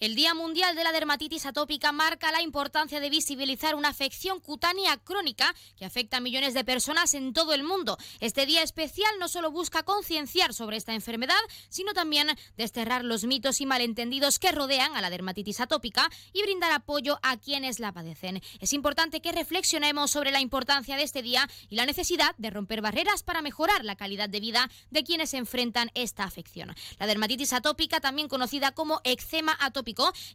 El Día Mundial de la Dermatitis Atópica marca la importancia de visibilizar una afección cutánea crónica que afecta a millones de personas en todo el mundo. Este día especial no solo busca concienciar sobre esta enfermedad, sino también desterrar los mitos y malentendidos que rodean a la dermatitis atópica y brindar apoyo a quienes la padecen. Es importante que reflexionemos sobre la importancia de este día y la necesidad de romper barreras para mejorar la calidad de vida de quienes enfrentan esta afección. La dermatitis atópica, también conocida como eczema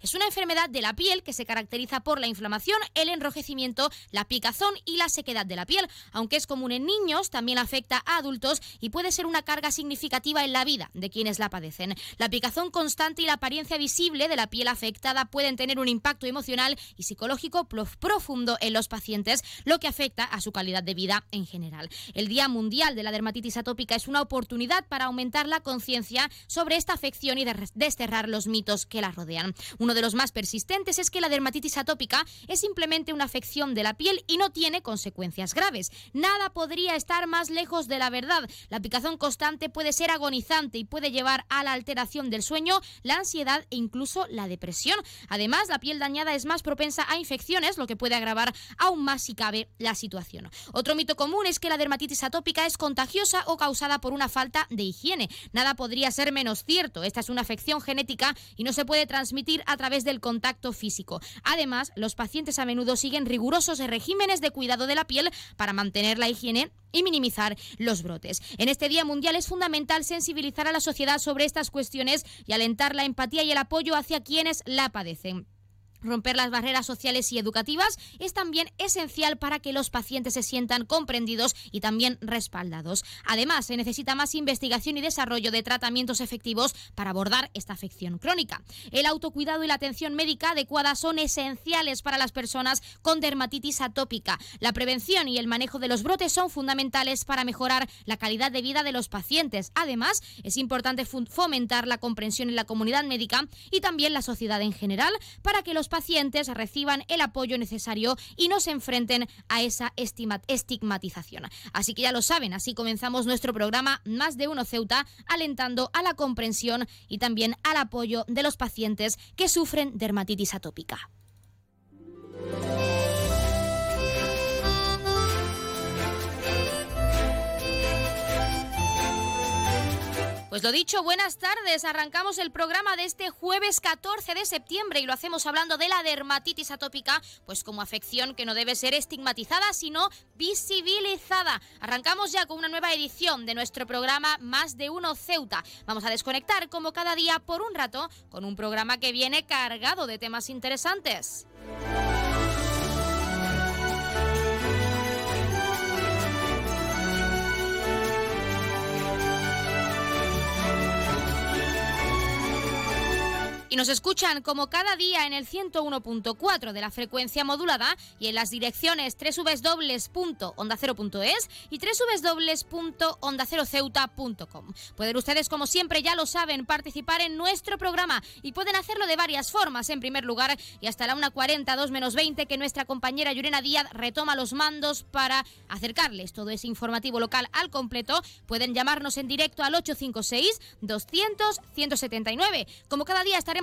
es una enfermedad de la piel que se caracteriza por la inflamación, el enrojecimiento, la picazón y la sequedad de la piel. Aunque es común en niños, también afecta a adultos y puede ser una carga significativa en la vida de quienes la padecen. La picazón constante y la apariencia visible de la piel afectada pueden tener un impacto emocional y psicológico profundo en los pacientes, lo que afecta a su calidad de vida en general. El Día Mundial de la Dermatitis Atópica es una oportunidad para aumentar la conciencia sobre esta afección y desterrar los mitos que la rodean. Uno de los más persistentes es que la dermatitis atópica es simplemente una afección de la piel y no tiene consecuencias graves. Nada podría estar más lejos de la verdad. La picazón constante puede ser agonizante y puede llevar a la alteración del sueño, la ansiedad e incluso la depresión. Además, la piel dañada es más propensa a infecciones, lo que puede agravar aún más si cabe la situación. Otro mito común es que la dermatitis atópica es contagiosa o causada por una falta de higiene. Nada podría ser menos cierto. Esta es una afección genética y no se puede transmitir a través del contacto físico. Además, los pacientes a menudo siguen rigurosos regímenes de cuidado de la piel para mantener la higiene y minimizar los brotes. En este Día Mundial es fundamental sensibilizar a la sociedad sobre estas cuestiones y alentar la empatía y el apoyo hacia quienes la padecen. Romper las barreras sociales y educativas es también esencial para que los pacientes se sientan comprendidos y también respaldados. Además, se necesita más investigación y desarrollo de tratamientos efectivos para abordar esta afección crónica. El autocuidado y la atención médica adecuada son esenciales para las personas con dermatitis atópica. La prevención y el manejo de los brotes son fundamentales para mejorar la calidad de vida de los pacientes. Además, es importante fomentar la comprensión en la comunidad médica y también la sociedad en general para que los pacientes reciban el apoyo necesario y no se enfrenten a esa estigmatización. Así que ya lo saben, así comenzamos nuestro programa Más de Uno Ceuta, alentando a la comprensión y también al apoyo de los pacientes que sufren dermatitis atópica. Pues lo dicho, buenas tardes. Arrancamos el programa de este jueves 14 de septiembre y lo hacemos hablando de la dermatitis atópica, pues como afección que no debe ser estigmatizada, sino visibilizada. Arrancamos ya con una nueva edición de nuestro programa Más de Uno Ceuta. Vamos a desconectar como cada día por un rato con un programa que viene cargado de temas interesantes. Y nos escuchan como cada día en el 101.4 de la frecuencia modulada y en las direcciones www.ondacero.es y www.ondaceroceuta.com. Pueden ustedes, como siempre ya lo saben, participar en nuestro programa y pueden hacerlo de varias formas. En primer lugar, y hasta la 1.40, 2 menos 20, que nuestra compañera Yurena Díaz retoma los mandos para acercarles todo ese informativo local al completo. Pueden llamarnos en directo al 856 200 179. Como cada día estaremos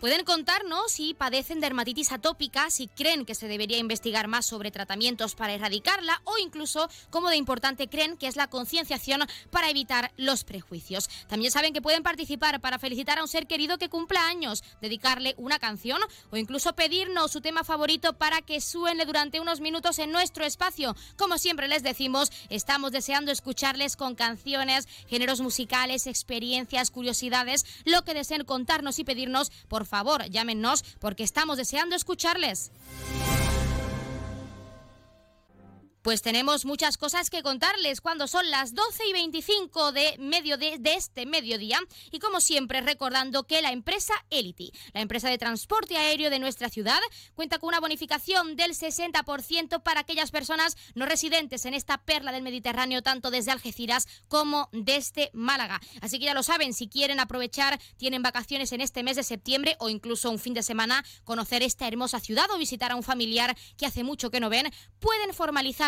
Pueden contarnos si padecen dermatitis atópica, si creen que se debería investigar más sobre tratamientos para erradicarla o incluso cómo de importante creen que es la concienciación para evitar los prejuicios. También saben que pueden participar para felicitar a un ser querido que cumpla años, dedicarle una canción o incluso pedirnos su tema favorito para que suene durante unos minutos en nuestro espacio. Como siempre les decimos, estamos deseando escucharles con canciones, géneros musicales, experiencias, curiosidades, lo que deseen contarnos y pedirnos, por favor, llámenos porque estamos deseando escucharles. Pues tenemos muchas cosas que contarles cuando son las 12 y 25 de, medio de, este mediodía y como siempre recordando que la empresa Elity, la empresa de transporte aéreo de nuestra ciudad, cuenta con una bonificación del 60% para aquellas personas no residentes en esta perla del Mediterráneo, tanto desde Algeciras como desde Málaga. Así que ya lo saben, si quieren aprovechar, tienen vacaciones en este mes de septiembre o incluso un fin de semana, conocer esta hermosa ciudad o visitar a un familiar que hace mucho que no ven, pueden formalizar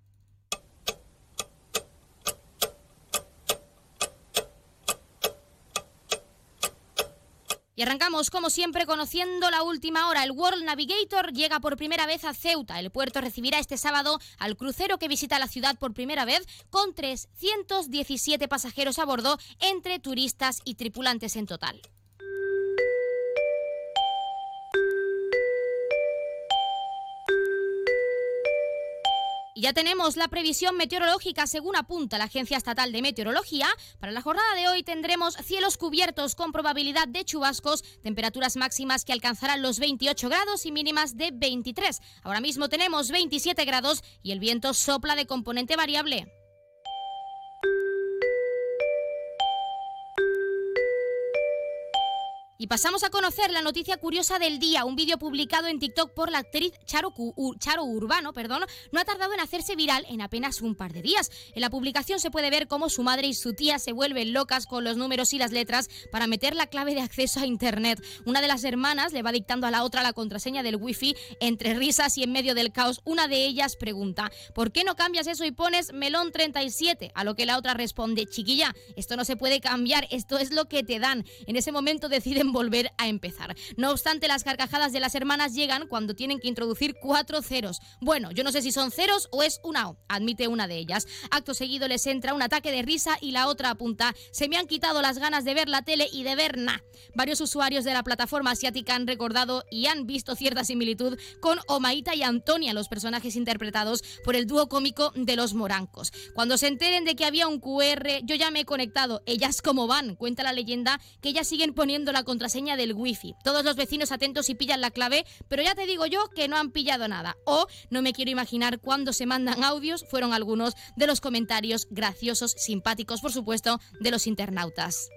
Y arrancamos, como siempre, conociendo la última hora. El World Navigator llega por primera vez a Ceuta. El puerto recibirá este sábado al crucero que visita la ciudad por primera vez, con 317 pasajeros a bordo, entre turistas y tripulantes en total. Ya tenemos la previsión meteorológica según apunta la Agencia Estatal de Meteorología. Para la jornada de hoy tendremos cielos cubiertos con probabilidad de chubascos, temperaturas máximas que alcanzarán los 28 grados y mínimas de 23. Ahora mismo tenemos 27 grados y el viento sopla de componente variable. Y pasamos a conocer la noticia curiosa del día. Un vídeo publicado en TikTok por la actriz Charo, Charo, Urbano perdón, no ha tardado en hacerse viral en apenas un par de días. En la publicación se puede ver cómo su madre y su tía se vuelven locas con los números y las letras para meter la clave de acceso a Internet. Una de las hermanas le va dictando a la otra la contraseña del wifi entre risas y en medio del caos. Una de ellas pregunta, ¿por qué no cambias eso y pones melón 37? A lo que la otra responde, chiquilla, esto no se puede cambiar, esto es lo que te dan. En ese momento deciden volver a empezar. No obstante, las carcajadas de las hermanas llegan cuando tienen que introducir cuatro ceros. Bueno, yo no sé si son ceros o es una O, admite una de ellas. Acto seguido les entra un ataque de risa y la otra apunta, se me han quitado las ganas de ver la tele y de ver nada. Varios usuarios de la plataforma asiática han recordado y han visto cierta similitud con Omaita y Antonia, los personajes interpretados por el dúo cómico de los morancos. Cuando se enteren de que había un QR, yo ya me he conectado. Ellas como van, cuenta la leyenda, que ellas siguen poniendo la contraseña del wifi. Todos los vecinos atentos y pillan la clave, pero ya te digo yo que no han pillado nada. O no me quiero imaginar cuándo se mandan audios, fueron algunos de los comentarios graciosos, simpáticos, por supuesto, de los internautas.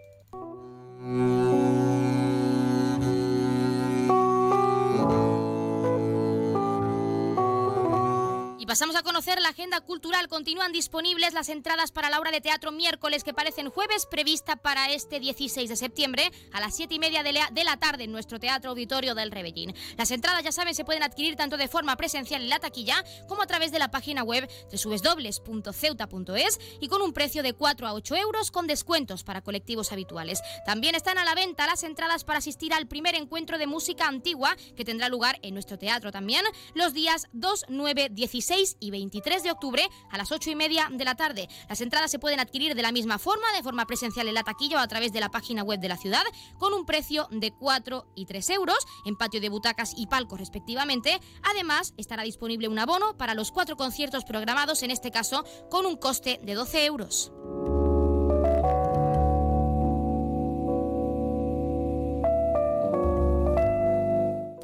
Y pasamos a conocer la agenda cultural. Continúan disponibles las entradas para la obra de teatro miércoles que parecen jueves, prevista para este 16 de septiembre a las 7 y media de la, tarde en nuestro Teatro Auditorio del Rebellín. Las entradas, ya saben, se pueden adquirir tanto de forma presencial en la taquilla como a través de la página web www.ceuta.es y con un precio de 4 a 8 euros con descuentos para colectivos habituales. También están a la venta las entradas para asistir al primer encuentro de música antigua que tendrá lugar en nuestro teatro también los días 2, 9, 16 y 23 de octubre a las 8 y media de la tarde. Las entradas se pueden adquirir de la misma forma, de forma presencial en la taquilla o a través de la página web de la ciudad, con un precio de 4 y 3 euros en patio de butacas y palcos respectivamente. Además, estará disponible un abono para los cuatro conciertos programados, en este caso con un coste de 12 euros.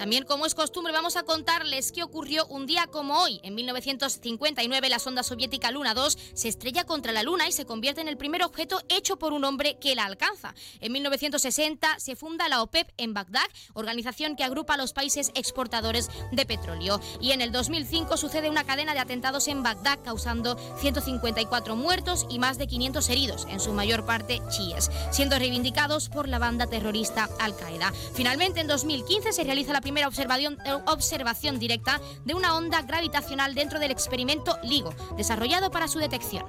También, como es costumbre, vamos a contarles qué ocurrió un día como hoy. En 1959, la sonda soviética Luna 2 se estrella contra la Luna y se convierte en el primer objeto hecho por un hombre que la alcanza. En 1960 se funda la OPEP en Bagdad, organización que agrupa a los países exportadores de petróleo. Y en el 2005 sucede una cadena de atentados en Bagdad, causando 154 muertos y más de 500 heridos, en su mayor parte chiíes, siendo reivindicados por la banda terrorista Al-Qaeda. Finalmente, en 2015 se realiza la primera observación, eh, observación directa de una onda gravitacional dentro del experimento LIGO, desarrollado para su detección.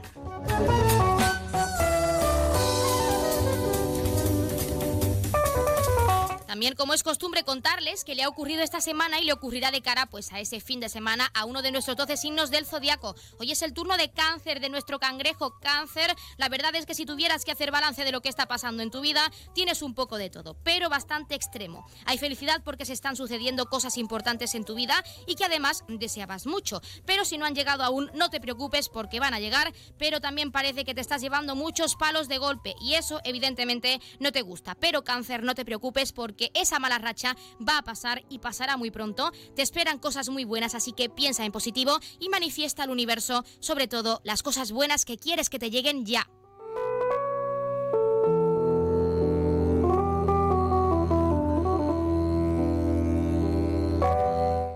También, como es costumbre, contarles que le ha ocurrido esta semana y le ocurrirá de cara pues, a ese fin de semana a uno de nuestros 12 signos del zodiaco. Hoy es el turno de cáncer de nuestro cangrejo cáncer. La verdad es que si tuvieras que hacer balance de lo que está pasando en tu vida, tienes un poco de todo, pero bastante extremo. Hay felicidad porque se están sucediendo cosas importantes en tu vida y que además deseabas mucho. Pero si no han llegado aún, no te preocupes porque van a llegar, pero también parece que te estás llevando muchos palos de golpe y eso evidentemente no te gusta. Pero cáncer, no te preocupes porque esa mala racha va a pasar y pasará muy pronto. Te esperan cosas muy buenas, así que piensa en positivo y manifiesta al universo, sobre todo las cosas buenas que quieres que te lleguen ya.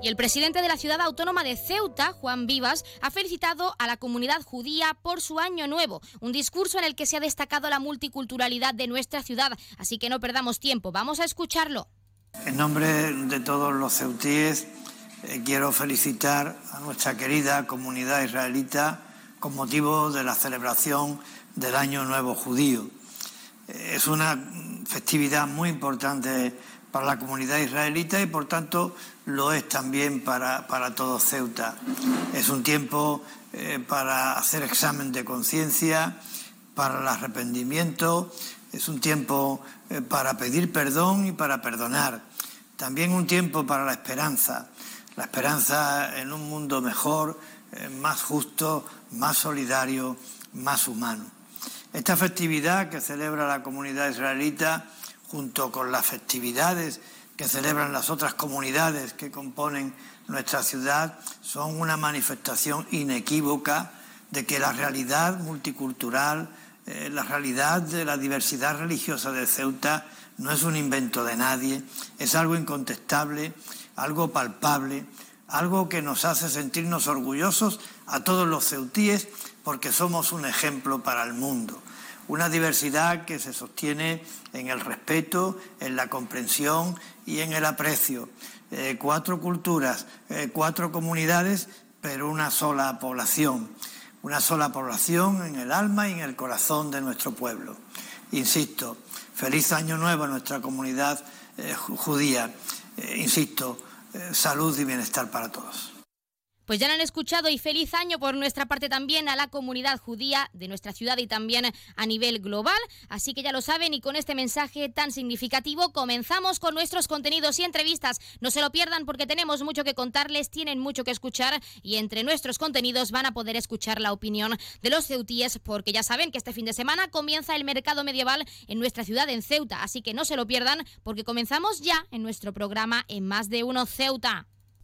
Y el presidente de la ciudad autónoma de Ceuta, Juan Vivas, ha felicitado a la comunidad judía por su año nuevo, un discurso en el que se ha destacado la multiculturalidad de nuestra ciudad. Así que no perdamos tiempo, vamos a escucharlo. En nombre de todos los ceutíes, eh, quiero felicitar a nuestra querida comunidad israelita con motivo de la celebración del Año Nuevo Judío. Eh, es una festividad muy importante para la comunidad israelita y por tanto lo es también para, todo Ceuta. Es un tiempo eh, para hacer examen de conciencia, para el arrepentimiento, es un tiempo para pedir perdón y para perdonar. También un tiempo para la esperanza, la esperanza en un mundo mejor, eh, más justo, más solidario, más humano. Esta festividad que celebra la comunidad israelita, junto con las festividades que celebran las otras comunidades que componen nuestra ciudad, son una manifestación inequívoca de que la realidad multicultural, eh, la realidad de la diversidad religiosa de Ceuta no es un invento de nadie, es algo incontestable algo palpable, algo que nos hace sentirnos orgullosos a todos los ceutíes porque somos un ejemplo para el mundo. Una diversidad que se sostiene en el respeto, en la comprensión y en el aprecio. Eh, cuatro culturas, eh, cuatro comunidades, pero una sola población. Una sola población en el alma y en el corazón de nuestro pueblo. Insisto, feliz año nuevo a nuestra comunidad eh, judía. insisto, salud y bienestar para todos. Pues ya lo han escuchado y feliz año por nuestra parte también a la comunidad judía de nuestra ciudad y también a nivel global. Así que ya lo saben y con este mensaje tan significativo comenzamos con nuestros contenidos y entrevistas. No se lo pierdan porque tenemos mucho que contarles, tienen mucho que escuchar y entre nuestros contenidos van a poder escuchar la opinión de los ceutíes porque ya saben que este fin de semana comienza el mercado medieval en nuestra ciudad en Ceuta. Así que no se lo pierdan porque comenzamos ya en nuestro programa en Más de Uno Ceuta.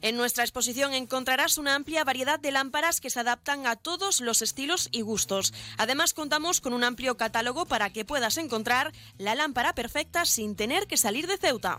En nuestra exposición encontrarás una amplia variedad de lámparas que se adaptan a todos los estilos y gustos. Además contamos con un amplio catálogo para que puedas encontrar la lámpara perfecta sin tener que salir de Ceuta.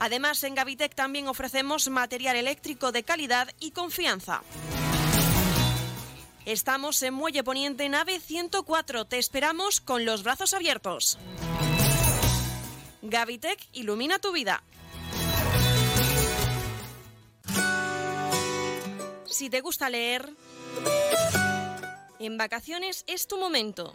Además, en Gavitec también ofrecemos material eléctrico de calidad y confianza. Estamos en Muelle Poniente, nave 104. Te esperamos con los brazos abiertos. Gavitec ilumina tu vida. Si te gusta leer, en vacaciones es tu momento.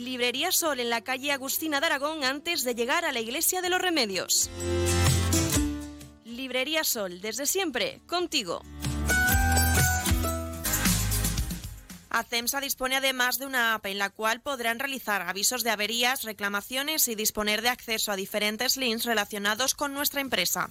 Librería Sol en la calle Agustina de Aragón antes de llegar a la Iglesia de los Remedios. Librería Sol, desde siempre, contigo. ACEMSA dispone además de una app en la cual podrán realizar avisos de averías, reclamaciones y disponer de acceso a diferentes links relacionados con nuestra empresa.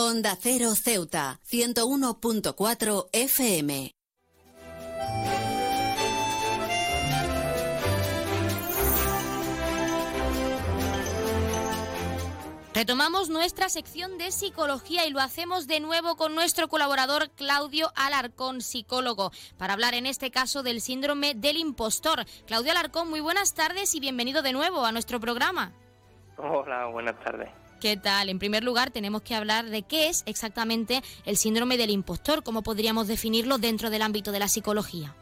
Onda Cero Ceuta, 101.4 FM. Retomamos nuestra sección de psicología y lo hacemos de nuevo con nuestro colaborador Claudio Alarcón, psicólogo, para hablar en este caso del síndrome del impostor. Claudio Alarcón, muy buenas tardes y bienvenido de nuevo a nuestro programa. Hola, buenas tardes. ¿Qué tal? En primer lugar, tenemos que hablar de qué es exactamente el síndrome del impostor, cómo podríamos definirlo dentro del ámbito de la psicología.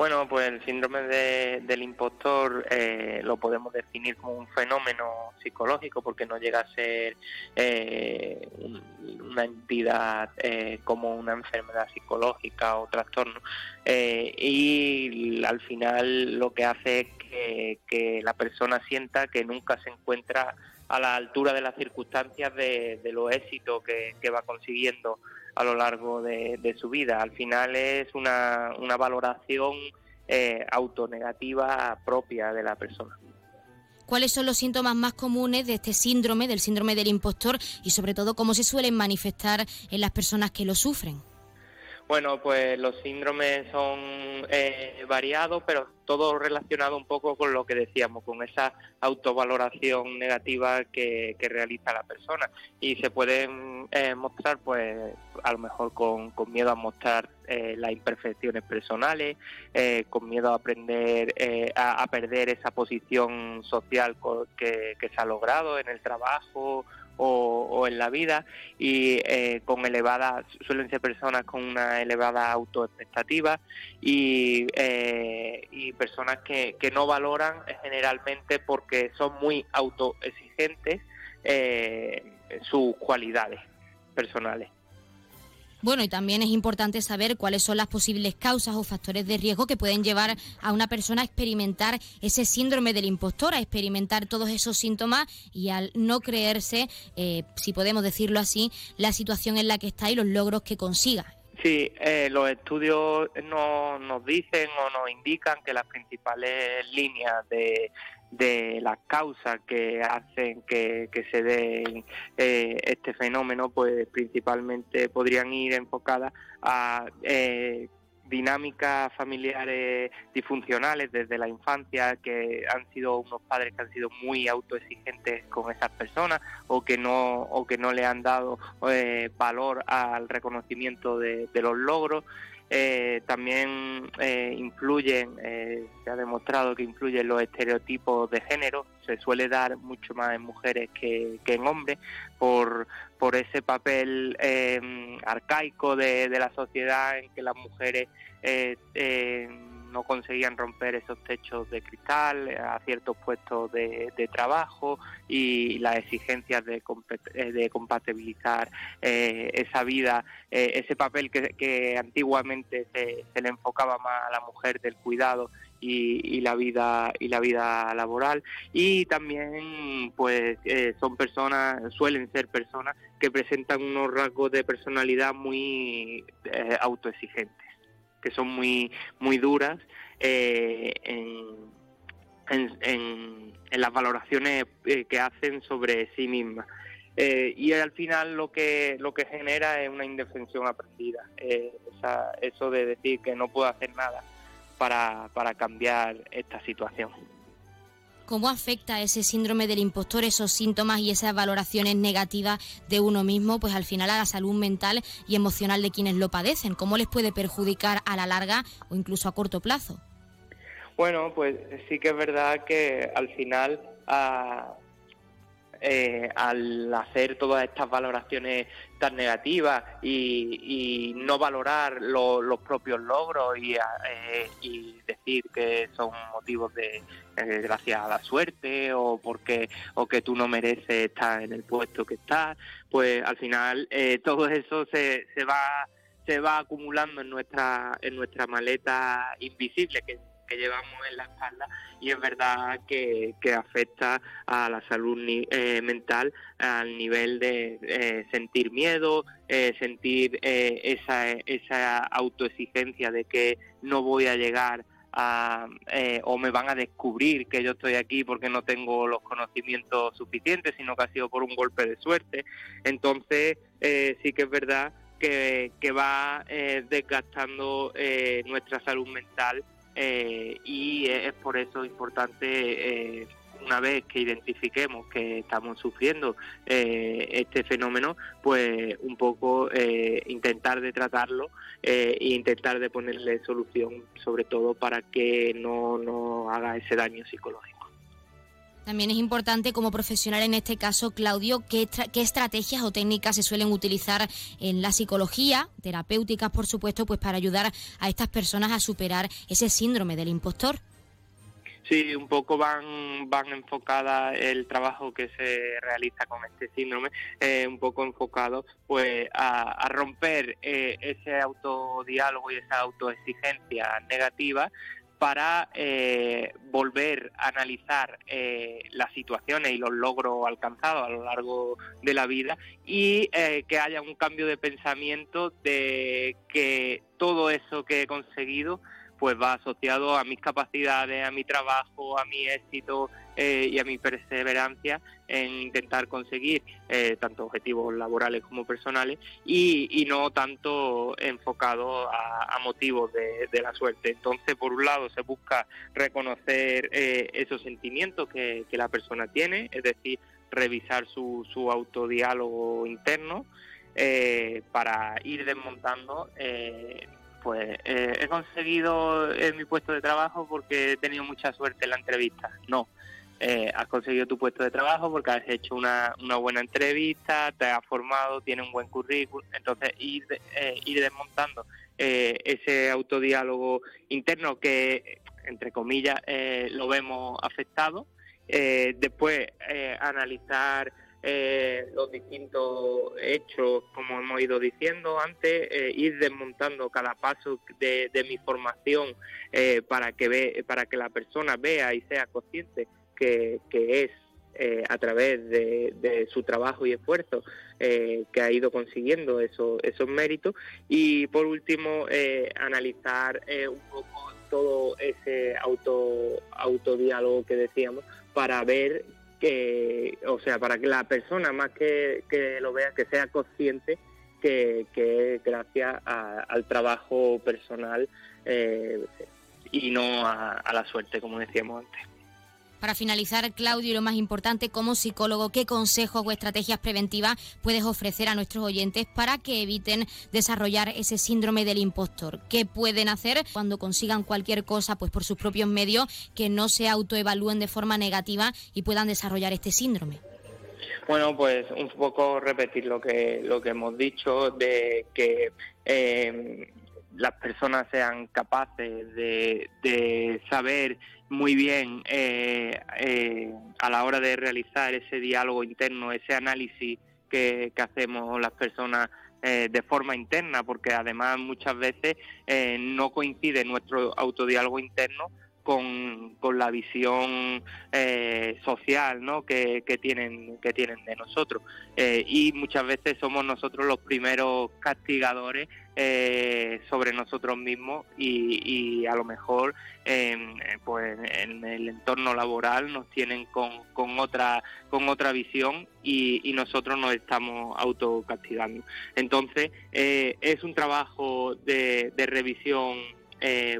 Bueno, pues el síndrome del impostor eh, lo podemos definir como un fenómeno psicológico porque no llega a ser eh, una entidad eh, como una enfermedad psicológica o trastorno. y al final lo que hace es que, la persona sienta que nunca se encuentra a la altura de las circunstancias de, los éxitos que va consiguiendo a lo largo de, su vida. Al final es una, una valoración eh, autonegativa propia de la persona. ¿Cuáles son los síntomas más comunes de este síndrome, del síndrome del impostor y sobre todo cómo se suelen manifestar en las personas que lo sufren? Bueno, pues los síndromes son eh, variados, pero todo relacionado un poco con lo que decíamos, con esa autovaloración negativa que, realiza la persona. Y se pueden eh, mostrar, pues, a lo mejor con, miedo a mostrar eh, las imperfecciones personales, con miedo a aprender a, perder esa posición social que, que se ha logrado en el trabajo o, en la vida y eh, con elevada, suelen ser personas con una elevada autoexpectativa y, eh, y personas que, que no valoran generalmente porque son muy autoexigentes eh, sus cualidades personales. Bueno, y también es importante saber cuáles son las posibles causas o factores de riesgo que pueden llevar a una persona a experimentar ese síndrome del impostor, a experimentar todos esos síntomas y al no creerse, eh, si podemos decirlo así, la situación en la que está y los logros que consiga. Sí, eh, los estudios nos dicen o nos indican que las principales líneas de de las causas que hacen que, se dé eh, este fenómeno, pues principalmente podrían ir enfocadas a eh, dinámicas familiares disfuncionales desde la infancia, que han sido unos padres que han sido muy autoexigentes con esas personas o que no, o que no le han dado eh, valor al reconocimiento de los logros. Eh, también eh, influyen, eh, se ha demostrado que influyen los estereotipos de género, se suele dar mucho más en mujeres que, en hombres por, por ese papel arcaico de, la sociedad en que las mujeres no conseguían romper esos techos de cristal a ciertos puestos de, trabajo y las exigencias de, de compatibilizar esa vida, ese papel que, antiguamente se, le enfocaba más a la mujer del cuidado y, la vida y la vida laboral. Y también pues eh, son personas suelen ser personas que presentan unos rasgos de personalidad muy eh, autoexigentes que son muy muy duras eh, en, en, las valoraciones que hacen sobre sí mismas y al final lo que lo que genera es una indefensión aprendida eso de decir que no puedo hacer nada para, para cambiar esta situación. ¿Cómo afecta ese síndrome del impostor, esos síntomas y esas valoraciones negativas de uno mismo, pues al final a la salud mental y emocional de quienes lo padecen? ¿Cómo les puede perjudicar a la larga o incluso a corto plazo? Bueno, pues sí que es verdad que al final a, eh, al hacer todas estas valoraciones tan negativas y, no valorar los propios logros eh, y, decir que son motivos de eh, a la suerte o porque o que tú no mereces estar en el puesto que estás, pues al final todo eso se, se va se va acumulando en nuestra en nuestra maleta invisible que que llevamos en la espalda y es verdad que, afecta a la salud eh, mental al nivel de eh, sentir miedo, eh, sentir esa, esa autoexigencia de que no voy a llegar a, o me van a descubrir que yo estoy aquí porque no tengo los conocimientos suficientes, sino que ha sido por un golpe de suerte. Entonces, sí que es verdad que, que va desgastando nuestra salud mental eh, y es por eso importante, eh, una vez que identifiquemos que estamos sufriendo eh, este fenómeno, pues un poco intentar de tratarlo e intentar de ponerle solución, sobre todo para que no, no haga ese daño psicológico. También es importante como profesional en este caso, Claudio, qué, estrategias o técnicas se suelen utilizar en la psicología, terapéuticas por supuesto, pues para ayudar a estas personas a superar ese síndrome del impostor. Sí, un poco van van enfocadas el trabajo que se realiza con este síndrome, eh, un poco enfocado pues a, romper eh, ese autodiálogo y esa autoexigencia negativa para eh, volver a analizar eh, las situaciones y los logros alcanzados a lo largo de la vida y eh, que haya un cambio de pensamiento de que todo eso que he conseguido pues va asociado a mis capacidades, a mi trabajo, a mi éxito eh, y a mi perseverancia en intentar conseguir eh, tanto objetivos laborales como personales y, no tanto enfocado a, motivos de, la suerte. Entonces, por un lado, se busca reconocer eh, esos sentimientos que, la persona tiene, es decir, revisar su, su autodiálogo interno para ir desmontando pues eh, he conseguido en mi puesto de trabajo porque he tenido mucha suerte en la entrevista. No, eh, has conseguido tu puesto de trabajo porque has hecho una, una buena entrevista, te has formado, tienes un buen currículum. Entonces, ir, eh, ir desmontando ese autodiálogo interno que, entre comillas, lo vemos afectado. después, analizar eh, los distintos hechos, como hemos ido diciendo antes, eh, ir desmontando cada paso de, mi formación eh, para, que ve, para que la persona vea y sea consciente que, es a través de, su trabajo y esfuerzo que ha ido consiguiendo esos, esos méritos. Y por último, analizar un poco todo ese auto autodiálogo que decíamos para ver que, o sea, para que la persona más que, que lo vea, que sea consciente que, que gracias al trabajo personal eh, y no a la suerte, como decíamos antes. Para finalizar, Claudio, y lo más importante, como psicólogo, ¿qué consejos o estrategias preventivas puedes ofrecer a nuestros oyentes para que eviten desarrollar ese síndrome del impostor? ¿Qué pueden hacer cuando consigan cualquier cosa pues por sus propios medios que no se autoevalúen de forma negativa y puedan desarrollar este síndrome? Bueno, pues un poco repetir lo que lo que hemos dicho de que eh, las personas sean capaces de, saber muy bien eh, eh, a la hora de realizar ese diálogo interno, ese análisis que, hacemos las personas eh, de forma interna, porque además muchas veces no coincide nuestro autodiálogo interno con, con la visión eh, social ¿no? que, tienen, que tienen de nosotros. Eh, y muchas veces somos nosotros los primeros castigadores eh, sobre nosotros mismos y, a lo mejor pues en el entorno laboral nos tienen con, con otra con otra visión y, y nosotros nos estamos autocastigando. Entonces es un trabajo de, de revisión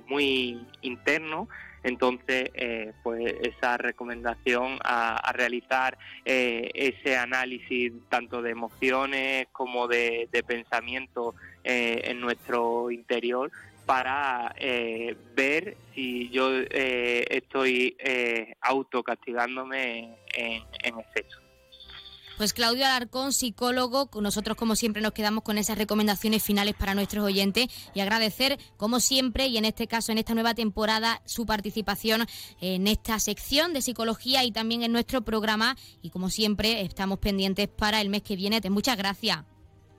muy interno entonces, eh, pues esa recomendación a, realizar eh, ese análisis tanto de emociones como de, pensamiento eh, en nuestro interior para ver si yo estoy autocastigándome en, en exceso. Pues Claudio Alarcón, psicólogo, nosotros como siempre nos quedamos con esas recomendaciones finales para nuestros oyentes y agradecer como siempre y en este caso en esta nueva temporada su participación en esta sección de psicología y también en nuestro programa y como siempre estamos pendientes para el mes que viene. Muchas gracias.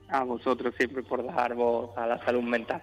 A vosotros siempre por dar voz a la salud mental.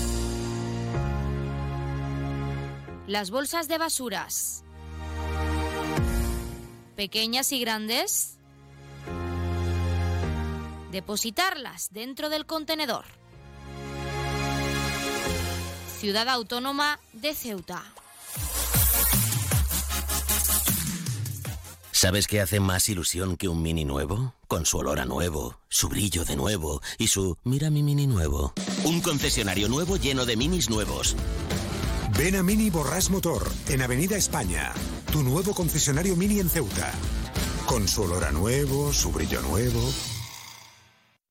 Las bolsas de basuras. Pequeñas y grandes. Depositarlas dentro del contenedor. Ciudad Autónoma de Ceuta. ¿Sabes qué hace más ilusión que un mini nuevo? Con su olor a nuevo, su brillo de nuevo y su mira mi mini nuevo. Un concesionario nuevo lleno de minis nuevos. Ven a Mini Borras Motor, en Avenida España, tu nuevo concesionario Mini en Ceuta. Con su olor a nuevo, su brillo nuevo.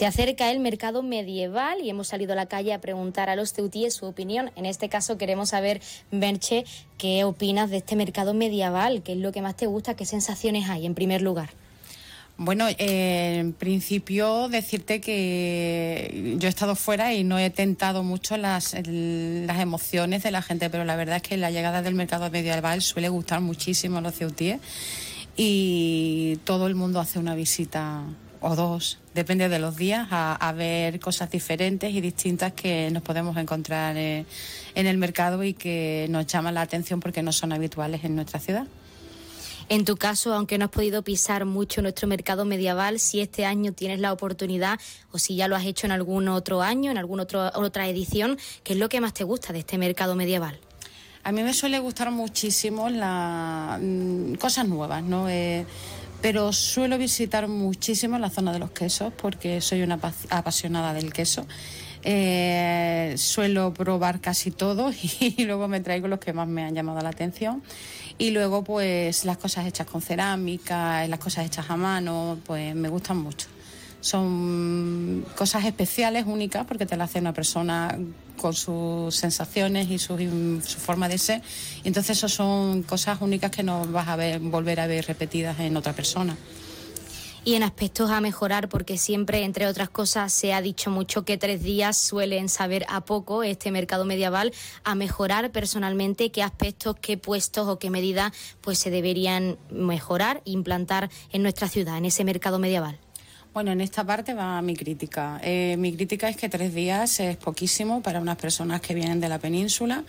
Se acerca el mercado medieval y hemos salido a la calle a preguntar a los ceutíes su opinión. En este caso queremos saber, Berche, qué opinas de este mercado medieval, qué es lo que más te gusta, qué sensaciones hay en primer lugar. Bueno, eh, en principio decirte que yo he estado fuera y no he tentado mucho las, las emociones de la gente, pero la verdad es que la llegada del mercado medieval suele gustar muchísimo a los ceutíes y todo el mundo hace una visita o dos, depende de los días, a, ver cosas diferentes y distintas que nos podemos encontrar eh, en el mercado y que nos llaman la atención porque no son habituales en nuestra ciudad. En tu caso, aunque no has podido pisar mucho nuestro mercado medieval, si este año tienes la oportunidad o si ya lo has hecho en algún otro año, en alguna otra edición, ¿qué es lo que más te gusta de este mercado medieval? A mí me suele gustar muchísimo las mm, cosas nuevas, ¿no? Eh, pero suelo visitar muchísimo la zona de los quesos porque soy una apasionada del queso. Eh, suelo probar casi todo y luego me traigo los que más me han llamado la atención. Y luego, pues las cosas hechas con cerámica, las cosas hechas a mano, pues me gustan mucho. Son cosas especiales, únicas, porque te las hace una persona con sus sensaciones y su, forma de ser. Y entonces, eso son cosas únicas que no vas a ver, volver a ver repetidas en otra persona y en aspectos a mejorar, porque siempre, entre otras cosas, se ha dicho mucho que tres días suelen saber a poco este mercado medieval, a mejorar personalmente qué aspectos, qué puestos o qué medidas pues se deberían mejorar, implantar en nuestra ciudad, en ese mercado medieval. Bueno, en esta parte va mi crítica. Eh, mi crítica es que tres días es poquísimo para unas personas que vienen de la península.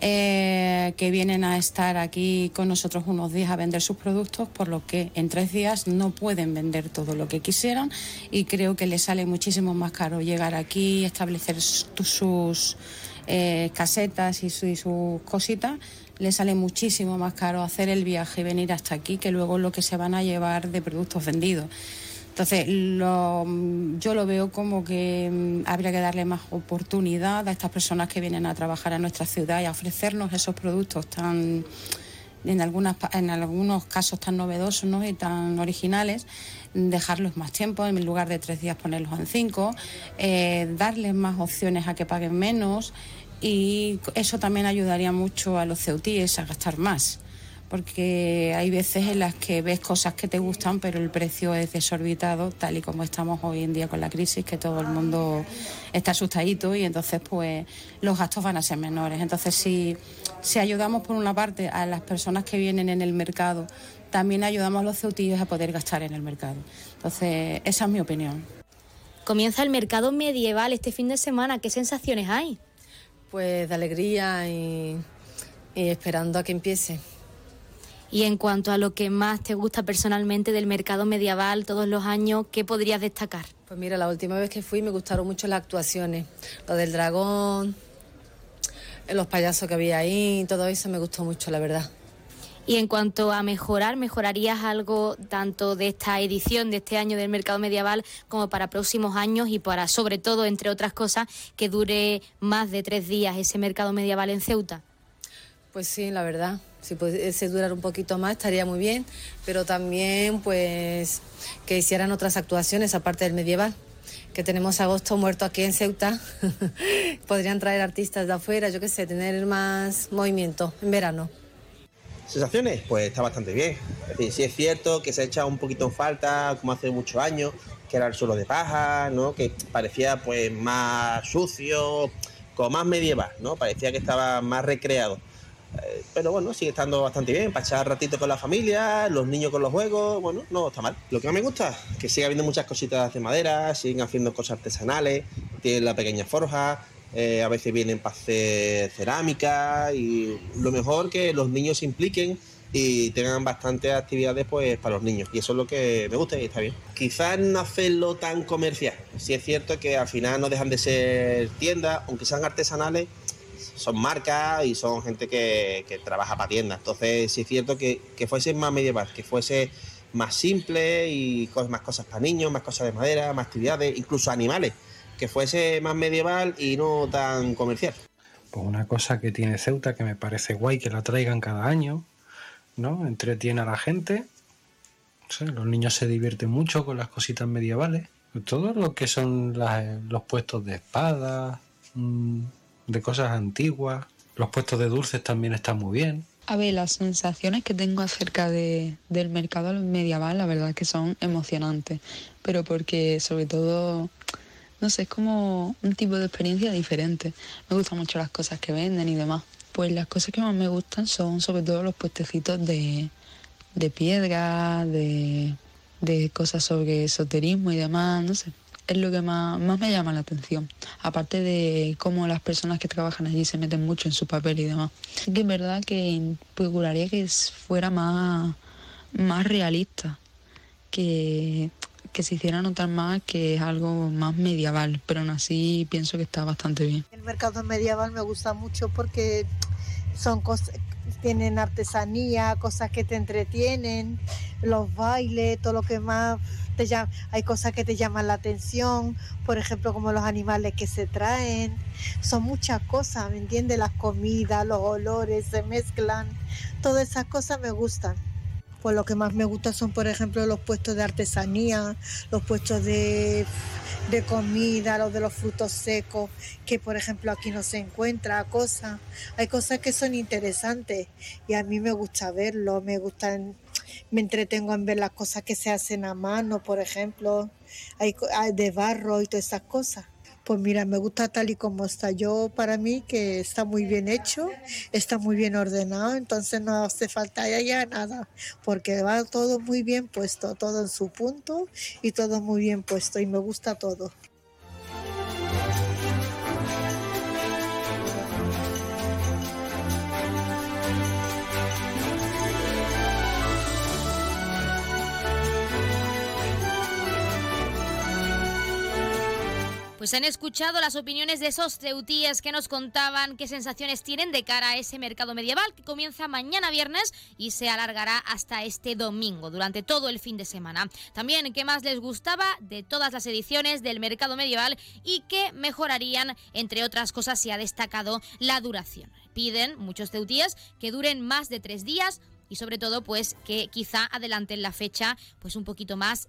Eh, que vienen a estar aquí con nosotros unos días a vender sus productos, por lo que en tres días no pueden vender todo lo que quisieran y creo que les sale muchísimo más caro llegar aquí, establecer sus eh, casetas y, sus cositas les sale muchísimo más caro hacer el viaje y venir hasta aquí que luego lo que se van a llevar de productos vendidos. Entonces, yo lo veo como que mm, habría que darle más oportunidad a estas personas que vienen a trabajar a nuestra ciudad y a ofrecernos esos productos tan, en, algunas, en algunos casos tan novedosos y tan originales, dejarlos más tiempo, en lugar de tres días ponerlos en cinco, eh, darles más opciones a que paguen menos y eso también ayudaría mucho a los ceutíes a gastar más porque hay veces en las que ves cosas que te gustan, pero el precio es desorbitado, tal y como estamos hoy en día con la crisis, que todo el mundo está asustadito y entonces pues los gastos van a ser menores. Entonces si, si ayudamos por una parte a las personas que vienen en el mercado, también ayudamos a los ceutillos a poder gastar en el mercado. Entonces esa es mi opinión. Comienza el mercado medieval este fin de semana, ¿qué sensaciones hay? Pues de alegría y, y esperando a que empiece. Y en cuanto a lo que más te gusta personalmente del mercado medieval todos los años, ¿qué podrías destacar? Pues mira, la última vez que fui me gustaron mucho las actuaciones, lo del dragón, los payasos que había ahí, todo eso me gustó mucho, la verdad. Y en cuanto a mejorar, ¿mejorarías algo tanto de esta edición de este año del mercado medieval como para próximos años y para, sobre todo, entre otras cosas, que dure más de tres días ese mercado medieval en Ceuta? Pues sí, la verdad. Si pudiese durar un poquito más estaría muy bien, pero también pues que hicieran otras actuaciones aparte del medieval que tenemos agosto muerto aquí en Ceuta, podrían traer artistas de afuera, yo qué sé, tener más movimiento en verano. Sensaciones, pues está bastante bien. Es decir, sí es cierto que se ha echado un poquito en falta, como hace muchos años, que era el suelo de paja, ¿no? Que parecía pues más sucio, como más medieval, ¿no? Parecía que estaba más recreado. Eh, pero bueno, sigue estando bastante bien, para echar ratito con la familia, los niños con los juegos, bueno, no está mal. Lo que más me gusta, que sigue habiendo muchas cositas de madera, siguen haciendo cosas artesanales, tienen la pequeña forja, eh, a veces vienen para hacer cerámica y lo mejor que los niños se impliquen y tengan bastantes actividades pues para los niños y eso es lo que me gusta y está bien. Quizás no hacerlo tan comercial, si es cierto que al final no dejan de ser tiendas, aunque sean artesanales, son marcas y son gente que, trabaja para tiendas. Entonces, sí es cierto que, fuese más medieval, que fuese más simple y más cosas para niños, más cosas de madera, más actividades, incluso animales, que fuese más medieval y no tan comercial. Pues una cosa que tiene Ceuta que me parece guay que la traigan cada año, ¿no? Entretiene a la gente. los niños se divierten mucho con las cositas medievales todo lo que son los puestos de espadas, mm, de cosas antiguas, los puestos de dulces también están muy bien. A ver, las sensaciones que tengo acerca de, del mercado medieval, la verdad que son emocionantes, pero porque sobre todo, no sé, es como un tipo de experiencia diferente. Me gustan mucho las cosas que venden y demás. Pues las cosas que más me gustan son sobre todo los puestecitos de, de piedra, de, de cosas sobre esoterismo y demás, no sé. Es lo que más, más me llama la atención. Aparte de cómo las personas que trabajan allí se meten mucho en su papel y demás. Que es verdad que procuraría que fuera más, más realista, que, que se hiciera notar más que es algo más medieval, pero aún así pienso que está bastante bien. El mercado medieval me gusta mucho porque son cosas, tienen artesanía, cosas que te entretienen, los bailes, todo lo que más te llama, hay cosas que te llaman la atención, por ejemplo, como los animales que se traen, son muchas cosas, ¿me entiendes? Las comidas, los olores se mezclan, todas esas cosas me gustan. Pues lo que más me gusta son, por ejemplo, los puestos de artesanía, los puestos de, de comida, los de los frutos secos, que por ejemplo aquí no se encuentra, cosas. Hay cosas que son interesantes y a mí me gusta verlo, me gustan, me entretengo en ver las cosas que se hacen a mano, por ejemplo, hay, de barro y todas esas cosas. Pues mira, me gusta tal y como está. Yo para mí que está muy bien hecho, está muy bien ordenado, entonces no hace falta ya nada, porque va todo muy bien puesto, todo en su punto y todo muy bien puesto y me gusta todo. Pues han escuchado las opiniones de esos ceutíes que nos contaban qué sensaciones tienen de cara a ese mercado medieval que comienza mañana viernes y se alargará hasta este domingo, durante todo el fin de semana. También qué más les gustaba de todas las ediciones del mercado medieval y qué mejorarían, entre otras cosas, se ha destacado la duración. Piden muchos ceutíes que duren más de tres días y sobre todo pues que quizá adelanten la fecha pues un poquito más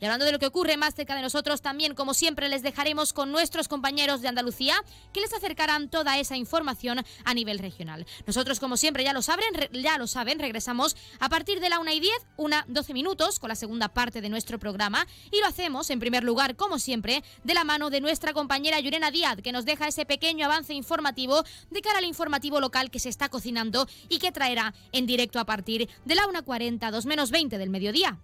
Y hablando de lo que ocurre más cerca de nosotros, también como siempre les dejaremos con nuestros compañeros de Andalucía que les acercarán toda esa información a nivel regional. Nosotros como siempre ya lo saben, ya lo saben, regresamos a partir de la 1 y 10, una 12 minutos con la segunda parte de nuestro programa y lo hacemos en primer lugar como siempre de la mano de nuestra compañera Yurena Díaz que nos deja ese pequeño avance informativo de cara al informativo local que se está cocinando y que traerá en directo a partir de la 1.40, 2 menos 20 del mediodía.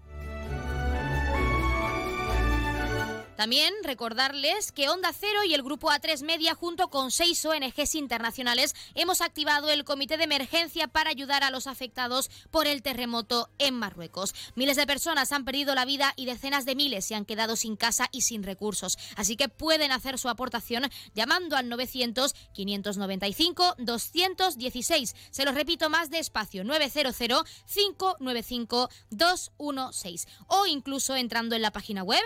También recordarles que Onda Cero y el Grupo A3 Media, junto con seis ONGs internacionales, hemos activado el Comité de Emergencia para ayudar a los afectados por el terremoto en Marruecos. Miles de personas han perdido la vida y decenas de miles se han quedado sin casa y sin recursos. Así que pueden hacer su aportación llamando al 900-595-216. Se los repito más despacio, 900-595-216. O incluso entrando en la página web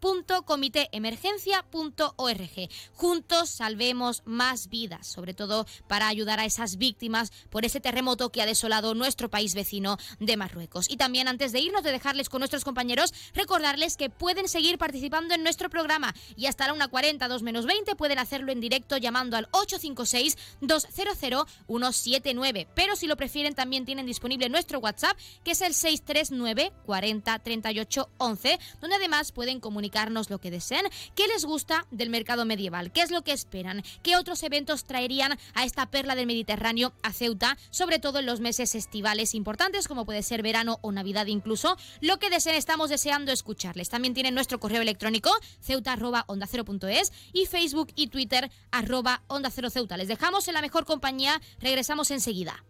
www.comitéemergencia.org. Juntos salvemos más vidas, sobre todo para ayudar a esas víctimas por ese terremoto que ha desolado nuestro país vecino de Marruecos. Y también antes de irnos, de dejarles con nuestros compañeros, recordarles que pueden seguir participando en nuestro programa y hasta la 1.40, 2 menos 20 pueden hacerlo en directo llamando al 856-200-179. Pero si lo prefieren, también tienen disponible nuestro WhatsApp, que es el 639 40 38 11, donde además pueden comunicarnos lo que deseen, qué les gusta del mercado medieval, qué es lo que esperan, qué otros eventos traerían a esta perla del Mediterráneo a Ceuta, sobre todo en los meses estivales importantes, como puede ser verano o Navidad incluso. Lo que deseen estamos deseando escucharles. También tienen nuestro correo electrónico ceuta@onda0.es y Facebook y Twitter arroba onda cero ceuta. Les dejamos en la mejor compañía. Regresamos enseguida.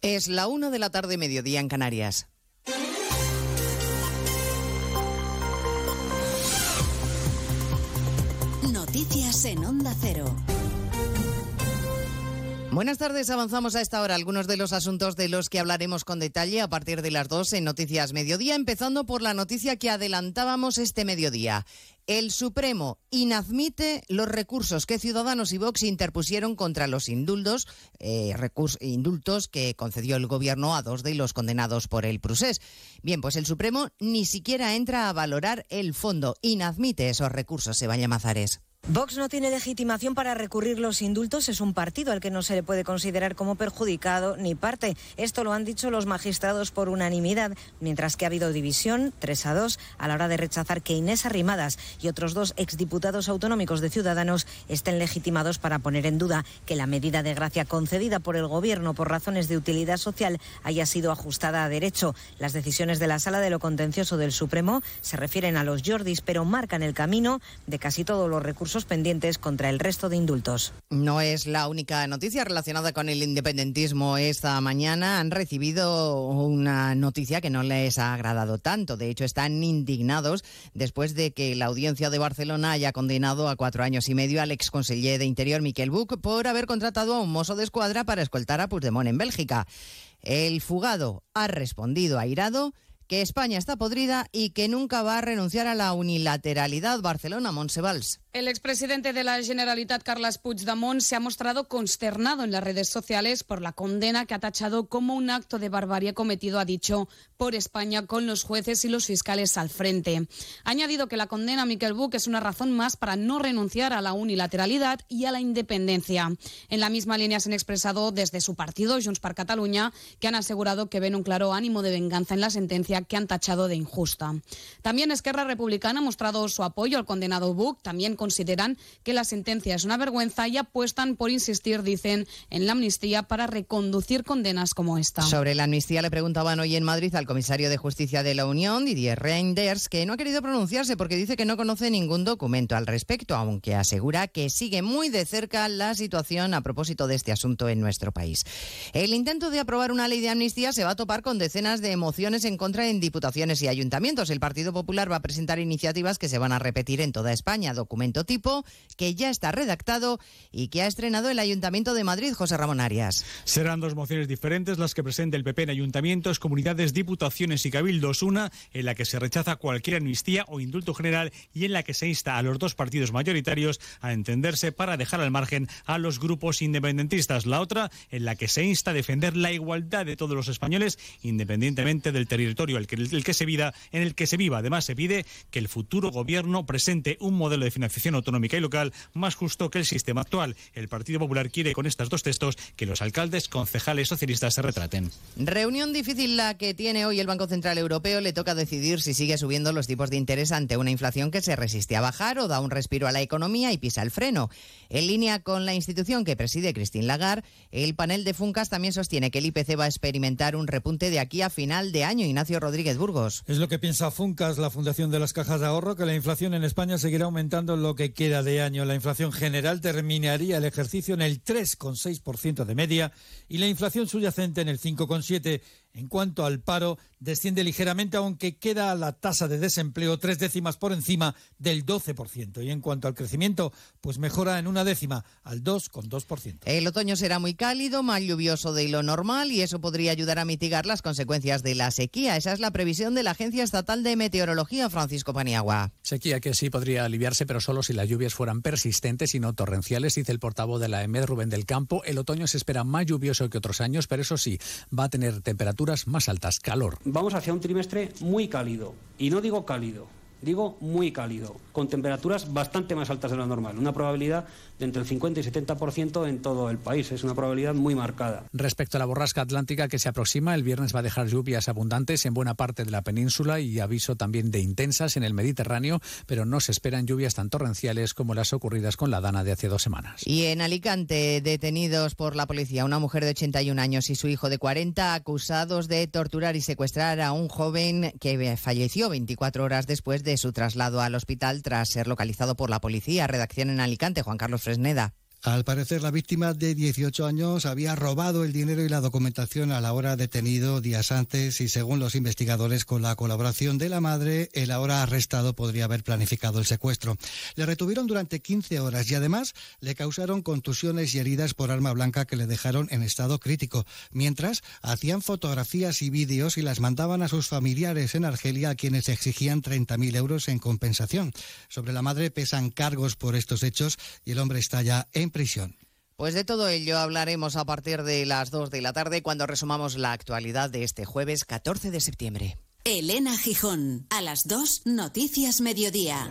Es la una de la tarde, mediodía en Canarias. Buenas tardes, avanzamos a esta hora algunos de los asuntos de los que hablaremos con detalle a partir de las dos en Noticias Mediodía, empezando por la noticia que adelantábamos este mediodía. El Supremo inadmite los recursos que Ciudadanos y Vox interpusieron contra los indultos, eh, indultos que concedió el Gobierno a dos de los condenados por el Prusés. Bien, pues el Supremo ni siquiera entra a valorar el fondo, inadmite esos recursos, Sebanya Mazares. Vox no tiene legitimación para recurrir los indultos. Es un partido al que no se le puede considerar como perjudicado ni parte. Esto lo han dicho los magistrados por unanimidad, mientras que ha habido división, 3 a 2, a la hora de rechazar que Inés Arrimadas y otros dos exdiputados autonómicos de Ciudadanos estén legitimados para poner en duda que la medida de gracia concedida por el Gobierno por razones de utilidad social haya sido ajustada a derecho. Las decisiones de la Sala de lo Contencioso del Supremo se refieren a los Jordis, pero marcan el camino de casi todos los recursos pendientes contra el resto de indultos. No es la única noticia relacionada con el independentismo esta mañana. Han recibido una noticia que no les ha agradado tanto. De hecho, están indignados después de que la audiencia de Barcelona haya condenado a cuatro años y medio al exconseller de Interior, Miquel Buch, por haber contratado a un mozo de escuadra para escoltar a Puigdemont en Bélgica. El fugado ha respondido airado que España está podrida y que nunca va a renunciar a la unilateralidad. Barcelona, Monsevals. El expresidente de la Generalitat, Carles Puigdemont, se ha mostrado consternado en las redes sociales por la condena que ha tachado como un acto de barbarie cometido, ha dicho, por España con los jueces y los fiscales al frente. Ha añadido que la condena a Miquel Buch es una razón más para no renunciar a la unilateralidad y a la independencia. En la misma línea se han expresado desde su partido, Junts per Catalunya, que han asegurado que ven un claro ánimo de venganza en la sentencia que han tachado de injusta. También Esquerra Republicana ha mostrado su apoyo al condenado Buch, también consideran que la sentencia es una vergüenza y apuestan por insistir, dicen, en la amnistía para reconducir condenas como esta. Sobre la amnistía le preguntaban hoy en Madrid al comisario de Justicia de la Unión, Didier Reinders, que no ha querido pronunciarse porque dice que no conoce ningún documento al respecto, aunque asegura que sigue muy de cerca la situación a propósito de este asunto en nuestro país. El intento de aprobar una ley de amnistía se va a topar con decenas de emociones en contra en diputaciones y ayuntamientos. El Partido Popular va a presentar iniciativas que se van a repetir en toda España. Tipo que ya está redactado y que ha estrenado el Ayuntamiento de Madrid, José Ramón Arias. Serán dos mociones diferentes las que presente el PP en ayuntamientos, comunidades, diputaciones y cabildos. Una en la que se rechaza cualquier amnistía o indulto general y en la que se insta a los dos partidos mayoritarios a entenderse para dejar al margen a los grupos independentistas. La otra en la que se insta a defender la igualdad de todos los españoles independientemente del territorio el que, el que se viva, en el que se viva. Además se pide que el futuro gobierno presente un modelo de financiación autonómica y local más justo que el sistema actual. El Partido Popular quiere con estos dos textos que los alcaldes, concejales socialistas se retraten. Reunión difícil la que tiene hoy el Banco Central Europeo. Le toca decidir si sigue subiendo los tipos de interés ante una inflación que se resiste a bajar o da un respiro a la economía y pisa el freno. En línea con la institución que preside Christine Lagarde, el panel de Funcas también sostiene que el IPC va a experimentar un repunte de aquí a final de año. Ignacio Rodríguez Burgos. Es lo que piensa Funcas, la Fundación de las Cajas de Ahorro, que la inflación en España seguirá aumentando en que queda de año. La inflación general terminaría el ejercicio en el 3,6% de media y la inflación subyacente en el 5,7%. En cuanto al paro, desciende ligeramente, aunque queda la tasa de desempleo tres décimas por encima del 12%. Y en cuanto al crecimiento, pues mejora en una décima, al 2,2%. El otoño será muy cálido, más lluvioso de lo normal y eso podría ayudar a mitigar las consecuencias de la sequía. Esa es la previsión de la Agencia Estatal de Meteorología, Francisco Paniagua. Sequía que sí podría aliviarse, pero solo si las lluvias fueran persistentes y no torrenciales, dice el portavoz de la EMED, Rubén del Campo. El otoño se espera más lluvioso que otros años, pero eso sí, va a tener temperaturas más altas, calor. Vamos hacia un trimestre muy cálido. Y no digo cálido, digo muy cálido, con temperaturas bastante más altas de lo normal. Una probabilidad de entre el 50 y 70% en todo el país. Es una probabilidad muy marcada. Respecto a la borrasca atlántica que se aproxima, el viernes va a dejar lluvias abundantes en buena parte de la península y aviso también de intensas en el Mediterráneo, pero no se esperan lluvias tan torrenciales como las ocurridas con la Dana de hace dos semanas. Y en Alicante, detenidos por la policía, una mujer de 81 años y su hijo de 40 acusados de torturar y secuestrar a un joven que falleció 24 horas después de su traslado al hospital tras ser localizado por la policía. Redacción en Alicante, Juan Carlos Fresneda. Al parecer, la víctima de 18 años había robado el dinero y la documentación a la hora detenido días antes y, según los investigadores, con la colaboración de la madre, el ahora arrestado podría haber planificado el secuestro. Le retuvieron durante 15 horas y, además, le causaron contusiones y heridas por arma blanca que le dejaron en estado crítico, mientras hacían fotografías y vídeos y las mandaban a sus familiares en Argelia, a quienes exigían 30.000 euros en compensación. Sobre la madre pesan cargos por estos hechos y el hombre está ya en prisión. Pues de todo ello hablaremos a partir de las 2 de la tarde cuando resumamos la actualidad de este jueves 14 de septiembre. Elena Gijón, a las 2, Noticias Mediodía.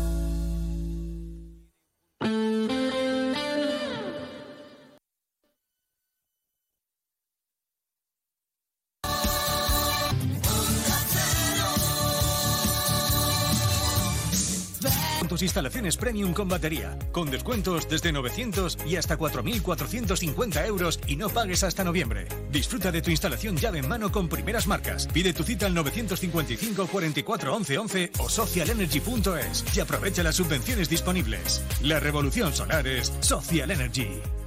Instalaciones premium con batería, con descuentos desde 900 y hasta 4.450 euros y no pagues hasta noviembre. Disfruta de tu instalación llave en mano con primeras marcas. Pide tu cita al 955 44 11 11 o socialenergy.es y aprovecha las subvenciones disponibles. La revolución solar es Social Energy.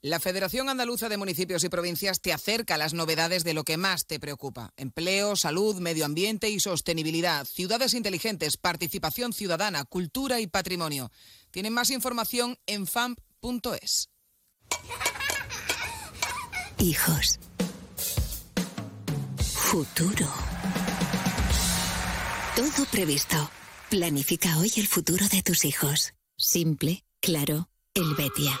La Federación Andaluza de Municipios y Provincias te acerca a las novedades de lo que más te preocupa. Empleo, salud, medio ambiente y sostenibilidad, ciudades inteligentes, participación ciudadana, cultura y patrimonio. Tienen más información en famp.es. Hijos. Futuro. Todo previsto. Planifica hoy el futuro de tus hijos. Simple, claro, Helvetia.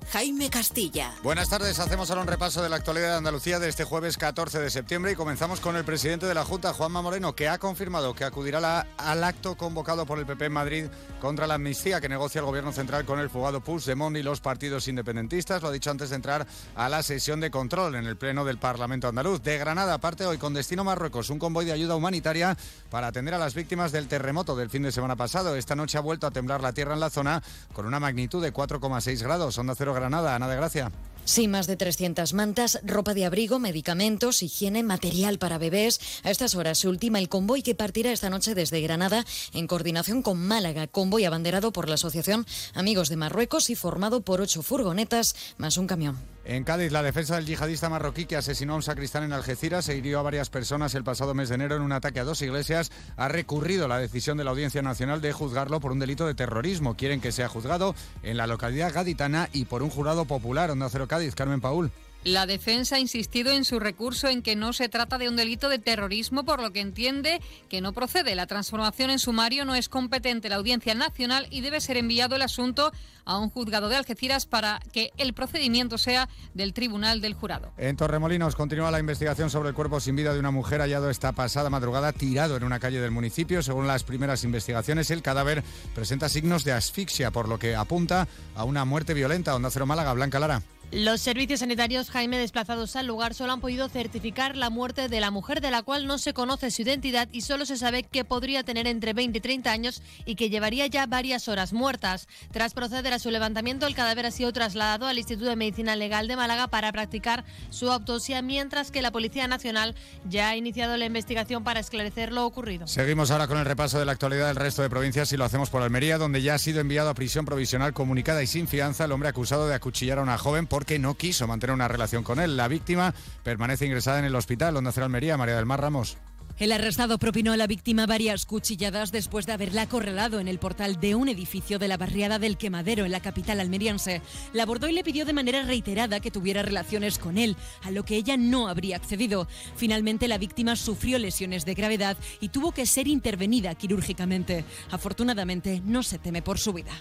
Jaime Castilla. Buenas tardes, hacemos ahora un repaso de la actualidad de Andalucía de este jueves 14 de septiembre y comenzamos con el presidente de la Junta, Juanma Moreno, que ha confirmado que acudirá al acto convocado por el PP en Madrid contra la amnistía que negocia el gobierno central con el fugado Puigdemont y los partidos independentistas. Lo ha dicho antes de entrar a la sesión de control en el Pleno del Parlamento andaluz. De Granada parte hoy con destino Marruecos un convoy de ayuda humanitaria para atender a las víctimas del terremoto del fin de semana pasado. Esta noche ha vuelto a temblar la tierra en la zona con una magnitud de 4,6 grados. Onda Cero Granada, Ana de Gracia. Sí, más de 300 mantas, ropa de abrigo, medicamentos, higiene, material para bebés. A estas horas se ultima el convoy que partirá esta noche desde Granada en coordinación con Málaga, convoy abanderado por la Asociación Amigos de Marruecos y formado por ocho furgonetas más un camión. En Cádiz, la defensa del yihadista marroquí que asesinó a un sacristán en Algeciras e hirió a varias personas el pasado mes de enero en un ataque a dos iglesias ha recurrido la decisión de la Audiencia Nacional de juzgarlo por un delito de terrorismo. Quieren que sea juzgado en la localidad gaditana y por un jurado popular. Onda Cero Cádiz, Carmen Paul. La defensa ha insistido en su recurso en que no se trata de un delito de terrorismo, por lo que entiende que no procede. La transformación en sumario no es competente la Audiencia Nacional y debe ser enviado el asunto a un juzgado de Algeciras para que el procedimiento sea del Tribunal del Jurado. En Torremolinos continúa la investigación sobre el cuerpo sin vida de una mujer hallado esta pasada madrugada tirado en una calle del municipio. Según las primeras investigaciones, el cadáver presenta signos de asfixia, por lo que apunta a una muerte violenta. Onda Cero Málaga, Blanca Lara. Los servicios sanitarios, Jaime, desplazados al lugar, solo han podido certificar la muerte de la mujer, de la cual no se conoce su identidad y solo se sabe que podría tener entre 20 y 30 años y que llevaría ya varias horas muertas. Tras proceder a su levantamiento, el cadáver ha sido trasladado al Instituto de Medicina Legal de Málaga para practicar su autopsia, mientras que la Policía Nacional ya ha iniciado la investigación para esclarecer lo ocurrido. Seguimos ahora con el repaso de la actualidad del resto de provincias y lo hacemos por Almería, donde ya ha sido enviado a prisión provisional comunicada y sin fianza el hombre acusado de acuchillar a una joven porque no quiso mantener una relación con él. La víctima permanece ingresada en el hospital. Onda Cero Almería, María del Mar Ramos. El arrestado propinó a la víctima varias cuchilladas después de haberla acorralado en el portal de un edificio de la barriada del Quemadero en la capital almeriense. La abordó y le pidió de manera reiterada que tuviera relaciones con él, a lo que ella no habría accedido. Finalmente la víctima sufrió lesiones de gravedad y tuvo que ser intervenida quirúrgicamente. Afortunadamente no se teme por su vida.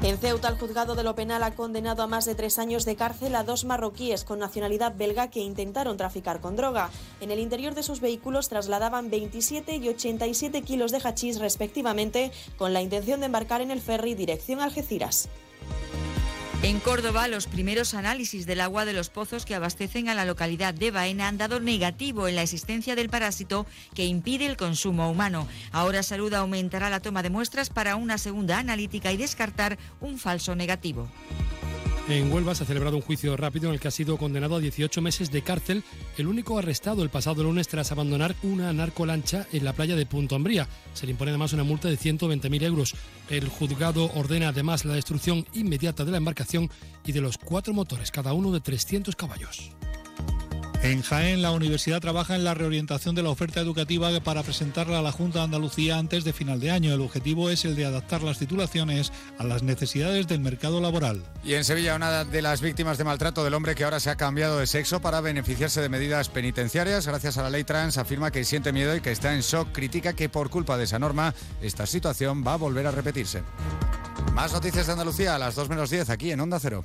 En Ceuta, el juzgado de lo penal ha condenado a más de tres años de cárcel a dos marroquíes con nacionalidad belga que intentaron traficar con droga. En el interior de sus vehículos trasladaban 27 y 87 kilos de hachís respectivamente, con la intención de embarcar en el ferry dirección Algeciras. En Córdoba, los primeros análisis del agua de los pozos que abastecen a la localidad de Baena han dado negativo en la existencia del parásito que impide el consumo humano. Ahora Salud aumentará la toma de muestras para una segunda analítica y descartar un falso negativo. En Huelva se ha celebrado un juicio rápido en el que ha sido condenado a 18 meses de cárcel el único arrestado el pasado lunes tras abandonar una narcolancha en la playa de Punto Ambría. Se le impone además una multa de 120.000 euros. El juzgado ordena además la destrucción inmediata de la embarcación y de los cuatro motores, cada uno de 300 caballos. En Jaén, la universidad trabaja en la reorientación de la oferta educativa para presentarla a la Junta de Andalucía antes de final de año. El objetivo es el de adaptar las titulaciones a las necesidades del mercado laboral. Y en Sevilla, una de las víctimas de maltrato del hombre que ahora se ha cambiado de sexo para beneficiarse de medidas penitenciarias gracias a la ley trans afirma que siente miedo y que está en shock. Critica que por culpa de esa norma esta situación va a volver a repetirse. Más noticias de Andalucía a las 2 menos 10 aquí en Onda Cero.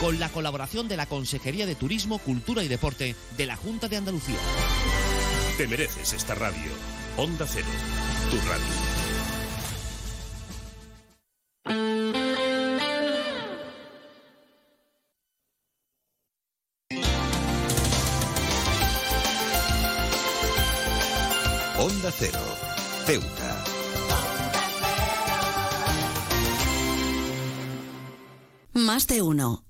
con la colaboración de la Consejería de Turismo, Cultura y Deporte de la Junta de Andalucía. Te mereces esta radio. Onda Cero, tu radio. Onda Cero, Ceuta. Más de uno.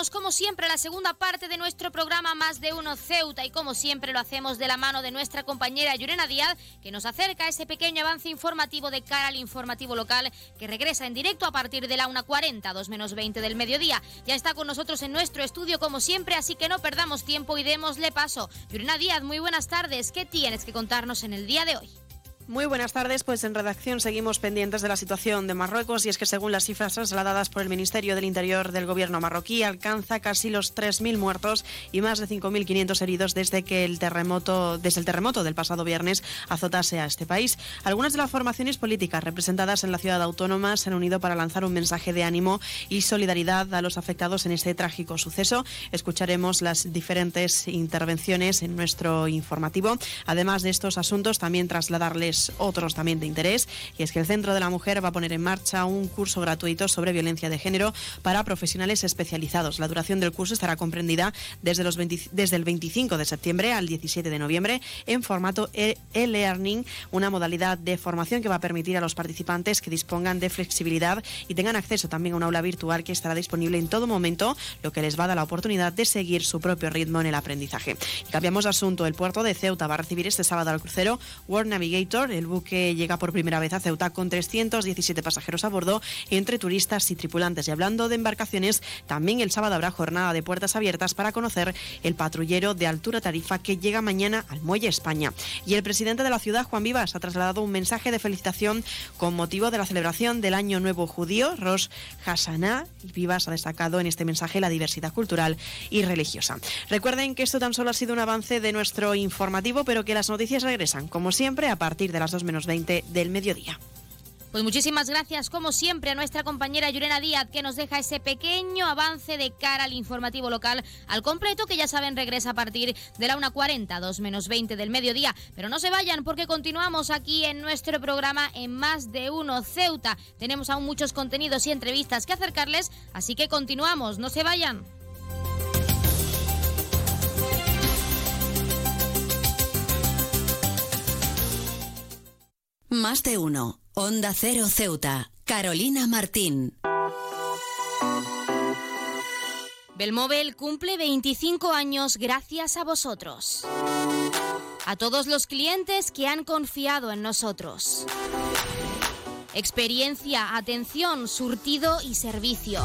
Retomamos como siempre la segunda parte de nuestro programa Más de Uno Ceuta y como siempre lo hacemos de la mano de nuestra compañera Yurena Díaz que nos acerca a ese pequeño avance informativo de cara al informativo local que regresa en directo a partir de la 1.40, 2 menos 20 del mediodía. Ya está con nosotros en nuestro estudio como siempre, así que no perdamos tiempo y démosle paso. Yurena Díaz, muy buenas tardes. ¿Qué tienes que contarnos en el día de hoy? Muy buenas tardes, pues en redacción seguimos pendientes de la situación de Marruecos y es que según las cifras trasladadas por el Ministerio del Interior del gobierno marroquí alcanza casi los 3.000 muertos y más de 5.500 heridos desde que el terremoto desde el terremoto del pasado viernes azotase a este país. Algunas de las formaciones políticas representadas en la ciudad autónoma se han unido para lanzar un mensaje de ánimo y solidaridad a los afectados en este trágico suceso. Escucharemos las diferentes intervenciones en nuestro informativo. Además de estos asuntos, también trasladarles otros también de interés, y es que el Centro de la Mujer va a poner en marcha un curso gratuito sobre violencia de género para profesionales especializados. La duración del curso estará comprendida desde, los desde el 25 de septiembre al 17 de noviembre en formato e- e-learning, una modalidad de formación que va a permitir a los participantes que dispongan de flexibilidad y tengan acceso también a un aula virtual que estará disponible en todo momento, lo que les va a dar la oportunidad de seguir su propio ritmo en el aprendizaje. Cambiamos de asunto. El puerto de Ceuta va a recibir este sábado al crucero World Navigator, el buque llega por primera vez a Ceuta con 317 pasajeros a bordo, entre turistas y tripulantes. Y hablando de embarcaciones, también el sábado habrá jornada de puertas abiertas para conocer el patrullero de altura tarifa que llega mañana al Muelle España. Y el presidente de la ciudad, Juan Vivas, ha trasladado un mensaje de felicitación con motivo de la celebración del Año Nuevo Judío, Rosh Hashanah. Y Vivas ha destacado en este mensaje la diversidad cultural y religiosa. Recuerden que esto tan solo ha sido un avance de nuestro informativo, pero que las noticias regresan, como siempre, a partir de las 2 menos 20 del mediodía. Pues muchísimas gracias, como siempre, a nuestra compañera Yurena Díaz, que nos deja ese pequeño avance de cara al informativo local al completo, que ya saben regresa a partir de la 1.40, 2 menos 20 del mediodía. Pero no se vayan, porque continuamos aquí en nuestro programa en Más de Uno Ceuta. Tenemos aún muchos contenidos y entrevistas que acercarles, así que continuamos, no se vayan. Más de uno. Onda Cero Ceuta. Carolina Martín. Belmóvil cumple 25 años gracias a vosotros. A todos los clientes que han confiado en nosotros. Experiencia, atención, surtido y servicio.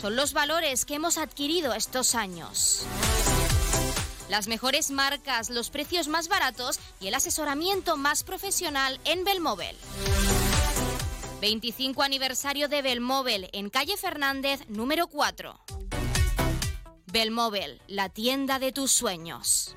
Son los valores que hemos adquirido estos años. Las mejores marcas, los precios más baratos y el asesoramiento más profesional en Belmóvil. 25 aniversario de Belmóvil en calle Fernández número 4. Belmóvil, la tienda de tus sueños.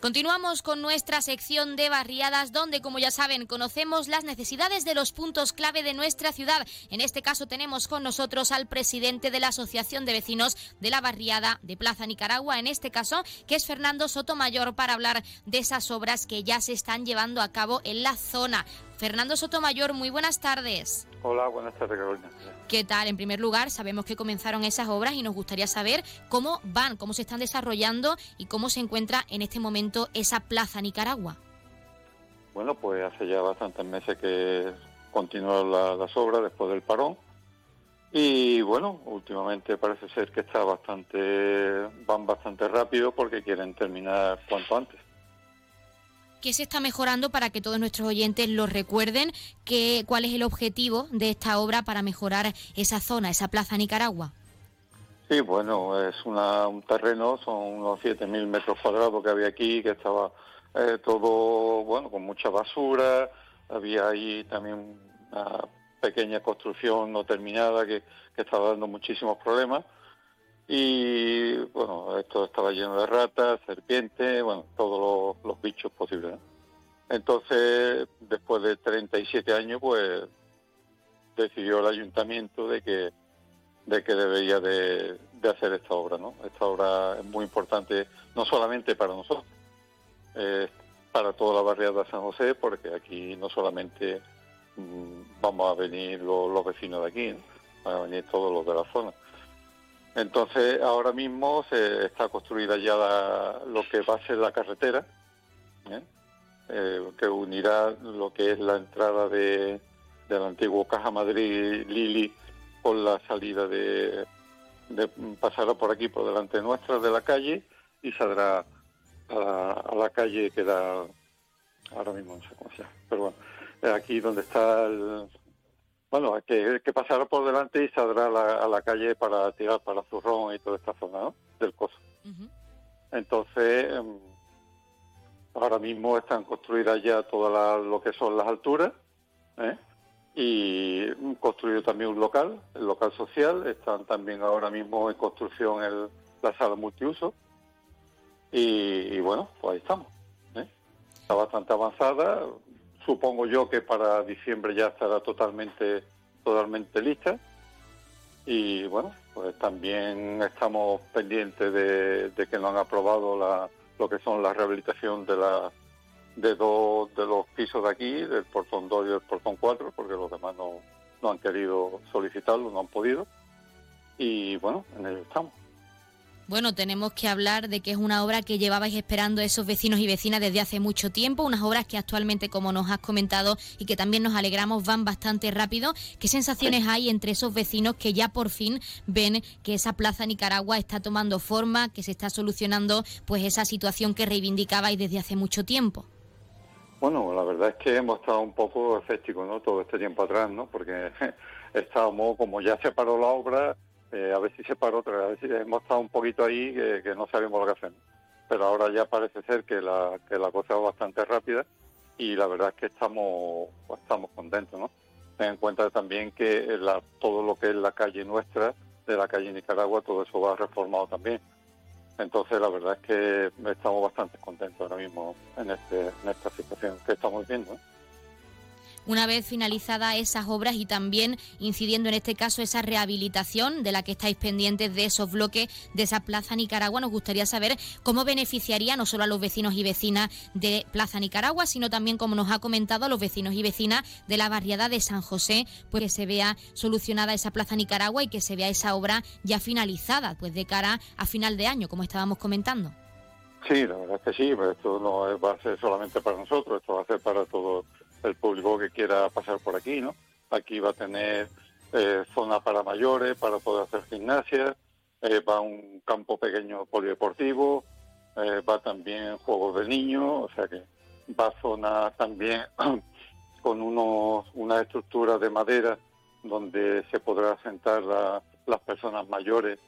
Continuamos con nuestra sección de barriadas donde, como ya saben, conocemos las necesidades de los puntos clave de nuestra ciudad. En este caso tenemos con nosotros al presidente de la Asociación de Vecinos de la Barriada de Plaza Nicaragua, en este caso, que es Fernando Sotomayor, para hablar de esas obras que ya se están llevando a cabo en la zona. Fernando Sotomayor, muy buenas tardes. Hola, buenas tardes, Carolina. ¿Qué tal? En primer lugar, sabemos que comenzaron esas obras y nos gustaría saber cómo van, cómo se están desarrollando y cómo se encuentra en este momento esa Plaza Nicaragua. Bueno, pues hace ya bastantes meses que continúan las obras después del parón. Y bueno, últimamente parece ser que está bastante, van bastante rápido porque quieren terminar cuanto antes. ¿Qué se está mejorando para que todos nuestros oyentes lo recuerden? ¿Qué, ¿Cuál es el objetivo de esta obra para mejorar esa zona, esa plaza Nicaragua? Sí, bueno, es una, un terreno, son unos 7.000 metros cuadrados que había aquí, que estaba eh, todo, bueno, con mucha basura, había ahí también una pequeña construcción no terminada que, que estaba dando muchísimos problemas y bueno, esto estaba lleno de ratas, serpientes, bueno, todos los, bichos posibles. Entonces, después de 37 años, pues decidió el ayuntamiento de que de que debería de, hacer esta obra, ¿no? Esta obra es muy importante no solamente para nosotros, para toda la barriada de San José, porque aquí no solamente mm, vamos a venir los, vecinos de aquí, van a venir todos los de la zona entonces, ahora mismo se está construida ya lo que va a ser la carretera, ¿eh? Eh, que unirá lo que es la entrada de, del antiguo Caja Madrid Lili con la salida de, de, pasará por aquí, por delante nuestra de la calle y saldrá a la, calle que da, ahora mismo no sé cómo se llama, pero bueno, aquí donde está el, bueno, que, que pasará por delante y saldrá a la, calle para tirar para Zurrón y toda esta zona ¿no? del coso. Entonces, em, ahora mismo están construidas ya todas lo que son las alturas ¿eh? y construido también un local, el local social. Están también ahora mismo en construcción el, la sala multiuso. Y, bueno, pues ahí estamos. ¿eh? Está bastante avanzada. Supongo yo que para diciembre ya estará totalmente, totalmente lista. Y bueno, pues también estamos pendientes de, que nos han aprobado lo que son la rehabilitación de la de dos de los pisos de aquí, del portón 2 y del portón 4, porque los demás no, no han querido solicitarlo, no han podido. Y bueno, en ello estamos. Bueno, tenemos que hablar de que es una obra que llevabais esperando esos vecinos y vecinas desde hace mucho tiempo, unas obras que actualmente, como nos has comentado y que también nos alegramos, van bastante rápido. ¿Qué sensaciones hay entre esos vecinos que ya por fin ven que esa Plaza Nicaragua está tomando forma, que se está solucionando pues esa situación que reivindicabais desde hace mucho tiempo? Bueno, la verdad es que hemos estado un poco escépticos, ¿no? Todo este tiempo atrás, ¿no? Porque estábamos, como ya se paró la obra, eh, a ver si se paró otra vez. Hemos estado un poquito ahí que, no sabemos lo que hacemos. Pero ahora ya parece ser que la, que la cosa va bastante rápida y la verdad es que estamos, estamos contentos, ¿no? Ten en cuenta también que todo lo que es la calle nuestra, de la calle Nicaragua, todo eso va reformado también. Entonces la verdad es que estamos bastante contentos ahora mismo en, este, en esta situación que estamos viendo. ¿eh? Una vez finalizadas esas obras y también incidiendo en este caso esa rehabilitación de la que estáis pendientes de esos bloques de esa Plaza Nicaragua, nos gustaría saber cómo beneficiaría no solo a los vecinos y vecinas de Plaza Nicaragua, sino también, como nos ha comentado, a los vecinos y vecinas de la barriada de San José, pues que se vea solucionada esa Plaza Nicaragua y que se vea esa obra ya finalizada, pues de cara a final de año, como estábamos comentando. Sí, la verdad es que sí, pero esto no va a ser solamente para nosotros, esto va a ser para todos el público que quiera pasar por aquí, ¿no? Aquí va a tener eh, zona para mayores, para poder hacer gimnasia, eh, va un campo pequeño polideportivo, eh, va también juegos de niños, o sea que va zona también con unos, una estructura de madera donde se podrá sentar las personas mayores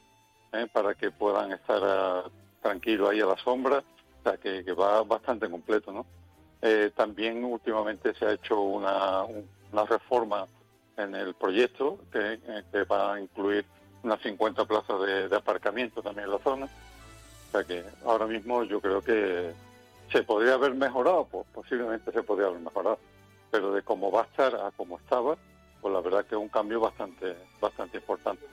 para que puedan estar ah, tranquilos ahí a la sombra, o sea que va bastante completo, ¿no? Eh, también últimamente se ha hecho una, reforma en el proyecto que, eh, va a incluir unas 50 plazas de, aparcamiento también en la zona. O sea que ahora mismo yo creo que se podría haber mejorado, pues posiblemente se podría haber mejorado, pero de cómo va a estar a cómo estaba, pues la verdad que es un cambio bastante, bastante importante.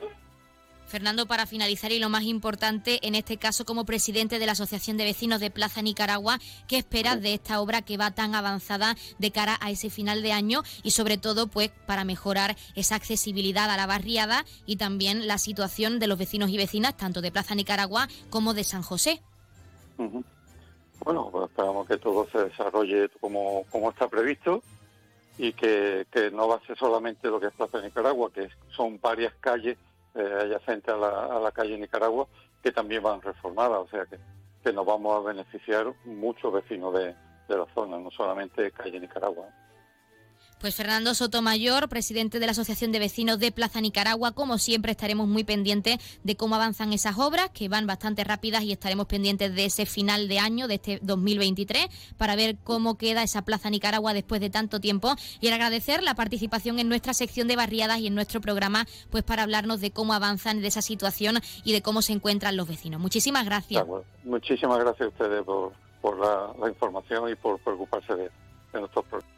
Fernando, para finalizar y lo más importante, en este caso como presidente de la Asociación de Vecinos de Plaza Nicaragua, ¿qué esperas de esta obra que va tan avanzada de cara a ese final de año y sobre todo pues para mejorar esa accesibilidad a la barriada y también la situación de los vecinos y vecinas tanto de Plaza Nicaragua como de San José? Bueno, pues esperamos que todo se desarrolle como, está previsto y que, que no va a ser solamente lo que es Plaza Nicaragua, que son varias calles eh, adyacente a la, a la calle Nicaragua, que también van reformadas, o sea que, nos vamos a beneficiar muchos vecinos de la zona, no solamente calle Nicaragua. Pues Fernando Sotomayor, presidente de la Asociación de Vecinos de Plaza Nicaragua, como siempre estaremos muy pendientes de cómo avanzan esas obras, que van bastante rápidas y estaremos pendientes de ese final de año, de este 2023, para ver cómo queda esa Plaza Nicaragua después de tanto tiempo y agradecer la participación en nuestra sección de barriadas y en nuestro programa, pues para hablarnos de cómo avanzan de esa situación y de cómo se encuentran los vecinos. Muchísimas gracias. muchísimas gracias a ustedes por, por la, información y por preocuparse de, de nuestros problemas.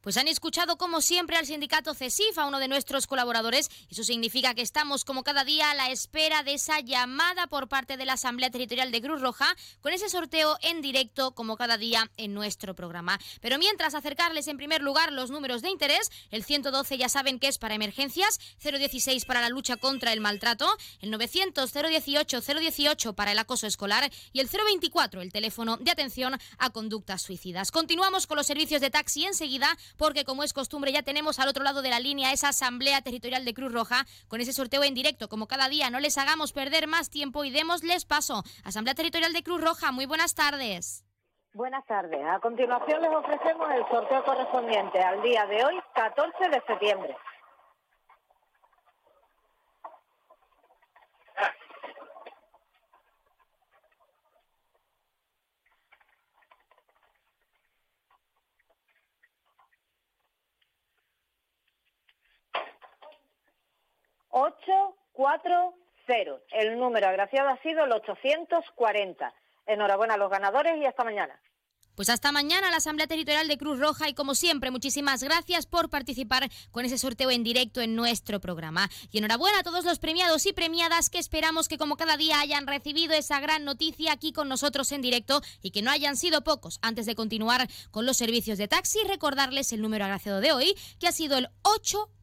Pues han escuchado como siempre al sindicato CESIF, a uno de nuestros colaboradores. Eso significa que estamos como cada día a la espera de esa llamada por parte de la Asamblea Territorial de Cruz Roja con ese sorteo en directo como cada día en nuestro programa. Pero mientras acercarles en primer lugar los números de interés, el 112 ya saben que es para emergencias, 016 para la lucha contra el maltrato, el 900 018 018 para el acoso escolar y el 024 el teléfono de atención a conductas suicidas. Continuamos con los servicios de taxi enseguida porque como es costumbre ya tenemos al otro lado de la línea esa Asamblea Territorial de Cruz Roja con ese sorteo en directo como cada día. No les hagamos perder más tiempo y démosles paso. Asamblea Territorial de Cruz Roja, muy buenas tardes. Buenas tardes. A continuación les ofrecemos el sorteo correspondiente al día de hoy, 14 de septiembre. Ocho, cuatro, cero. El número agraciado ha sido el 840. Enhorabuena a los ganadores y hasta mañana. Pues hasta mañana la Asamblea Territorial de Cruz Roja y como siempre muchísimas gracias por participar con ese sorteo en directo en nuestro programa. Y enhorabuena a todos los premiados y premiadas que esperamos que como cada día hayan recibido esa gran noticia aquí con nosotros en directo y que no hayan sido pocos. Antes de continuar con los servicios de taxi, recordarles el número agraciado de hoy que ha sido el 840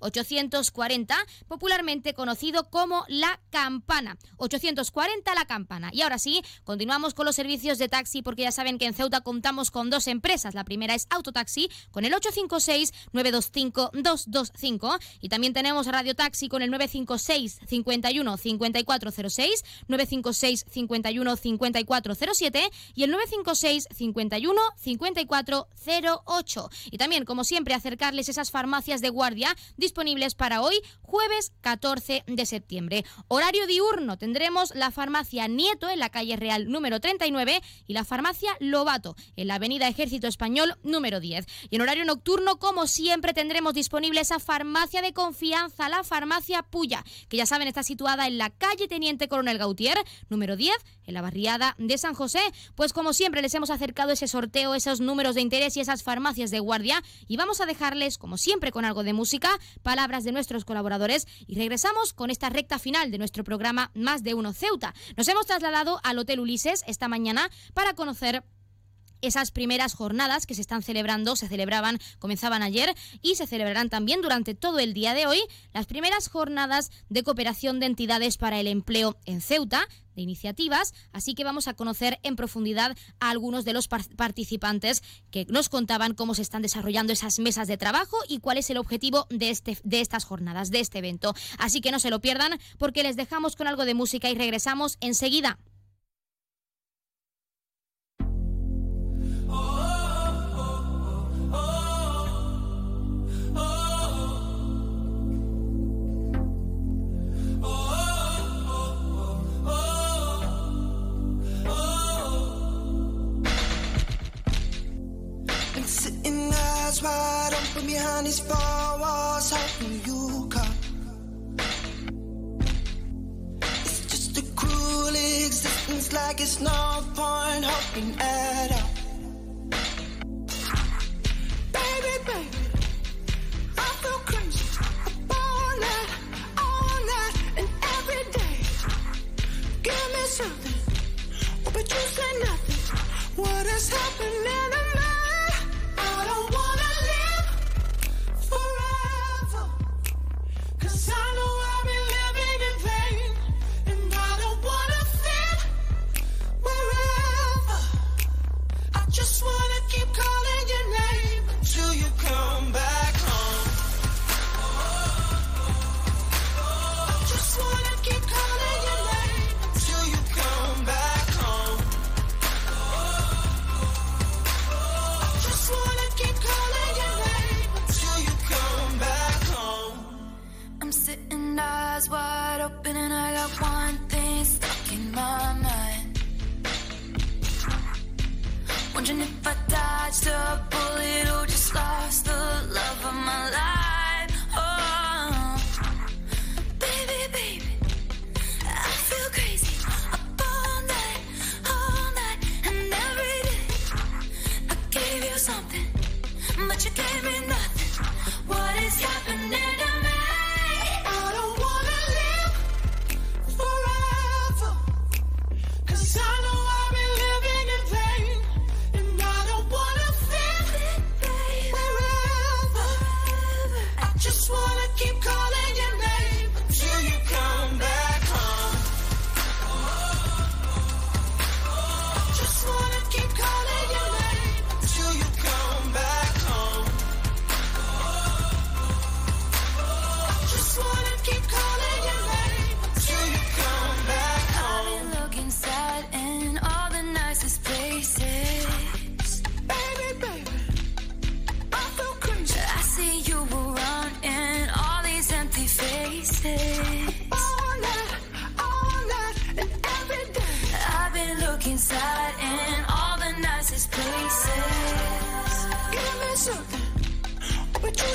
840, popularmente conocido como la campana. 840 la campana. Y ahora sí, continuamos con los servicios de taxi porque ya saben que en Ceuta contamos con dos empresas. La primera es Autotaxi con el 856-925-225 y también tenemos Radio Taxi con el 956 51 5406, 956 51 5407 y el 956 51 5408. Y también, como siempre, acercarles esas farmacias de guardia disponibles para hoy, jueves 14 de septiembre. Horario diurno tendremos la farmacia Nieto en la calle Real número 39 y la farmacia Lobato en la avenida Ejército Español número 10. Y en horario nocturno, como siempre, tendremos disponible esa farmacia de confianza, la farmacia Puya, que ya saben está situada en la calle Teniente Coronel Gautier número 10 en la barriada de San José. Pues como siempre les hemos acercado ese sorteo, esos números de interés y esas farmacias de guardia y vamos a dejarles, como siempre, con algo de música, palabras de nuestros colaboradores y regresamos con esta recta final de nuestro programa Más de Uno Ceuta. Nos hemos trasladado al Hotel Ulises esta mañana para conocer esas primeras jornadas que se están celebrando, se celebraban, comenzaban ayer y se celebrarán también durante todo el día de hoy, las primeras jornadas de cooperación de entidades para el empleo en Ceuta de iniciativas, así que vamos a conocer en profundidad a algunos de los participantes que nos contaban cómo se están desarrollando esas mesas de trabajo y cuál es el objetivo de, este, de estas jornadas, de este evento. Así que no se lo pierdan porque les dejamos con algo de música y regresamos enseguida. Eyes wide open behind these four walls, hoping you come. It's just a cruel existence, like it's no point hoping at all. Baby, baby, I feel crazy. All night, all night, and every day. Give me something, but you say nothing. What is happening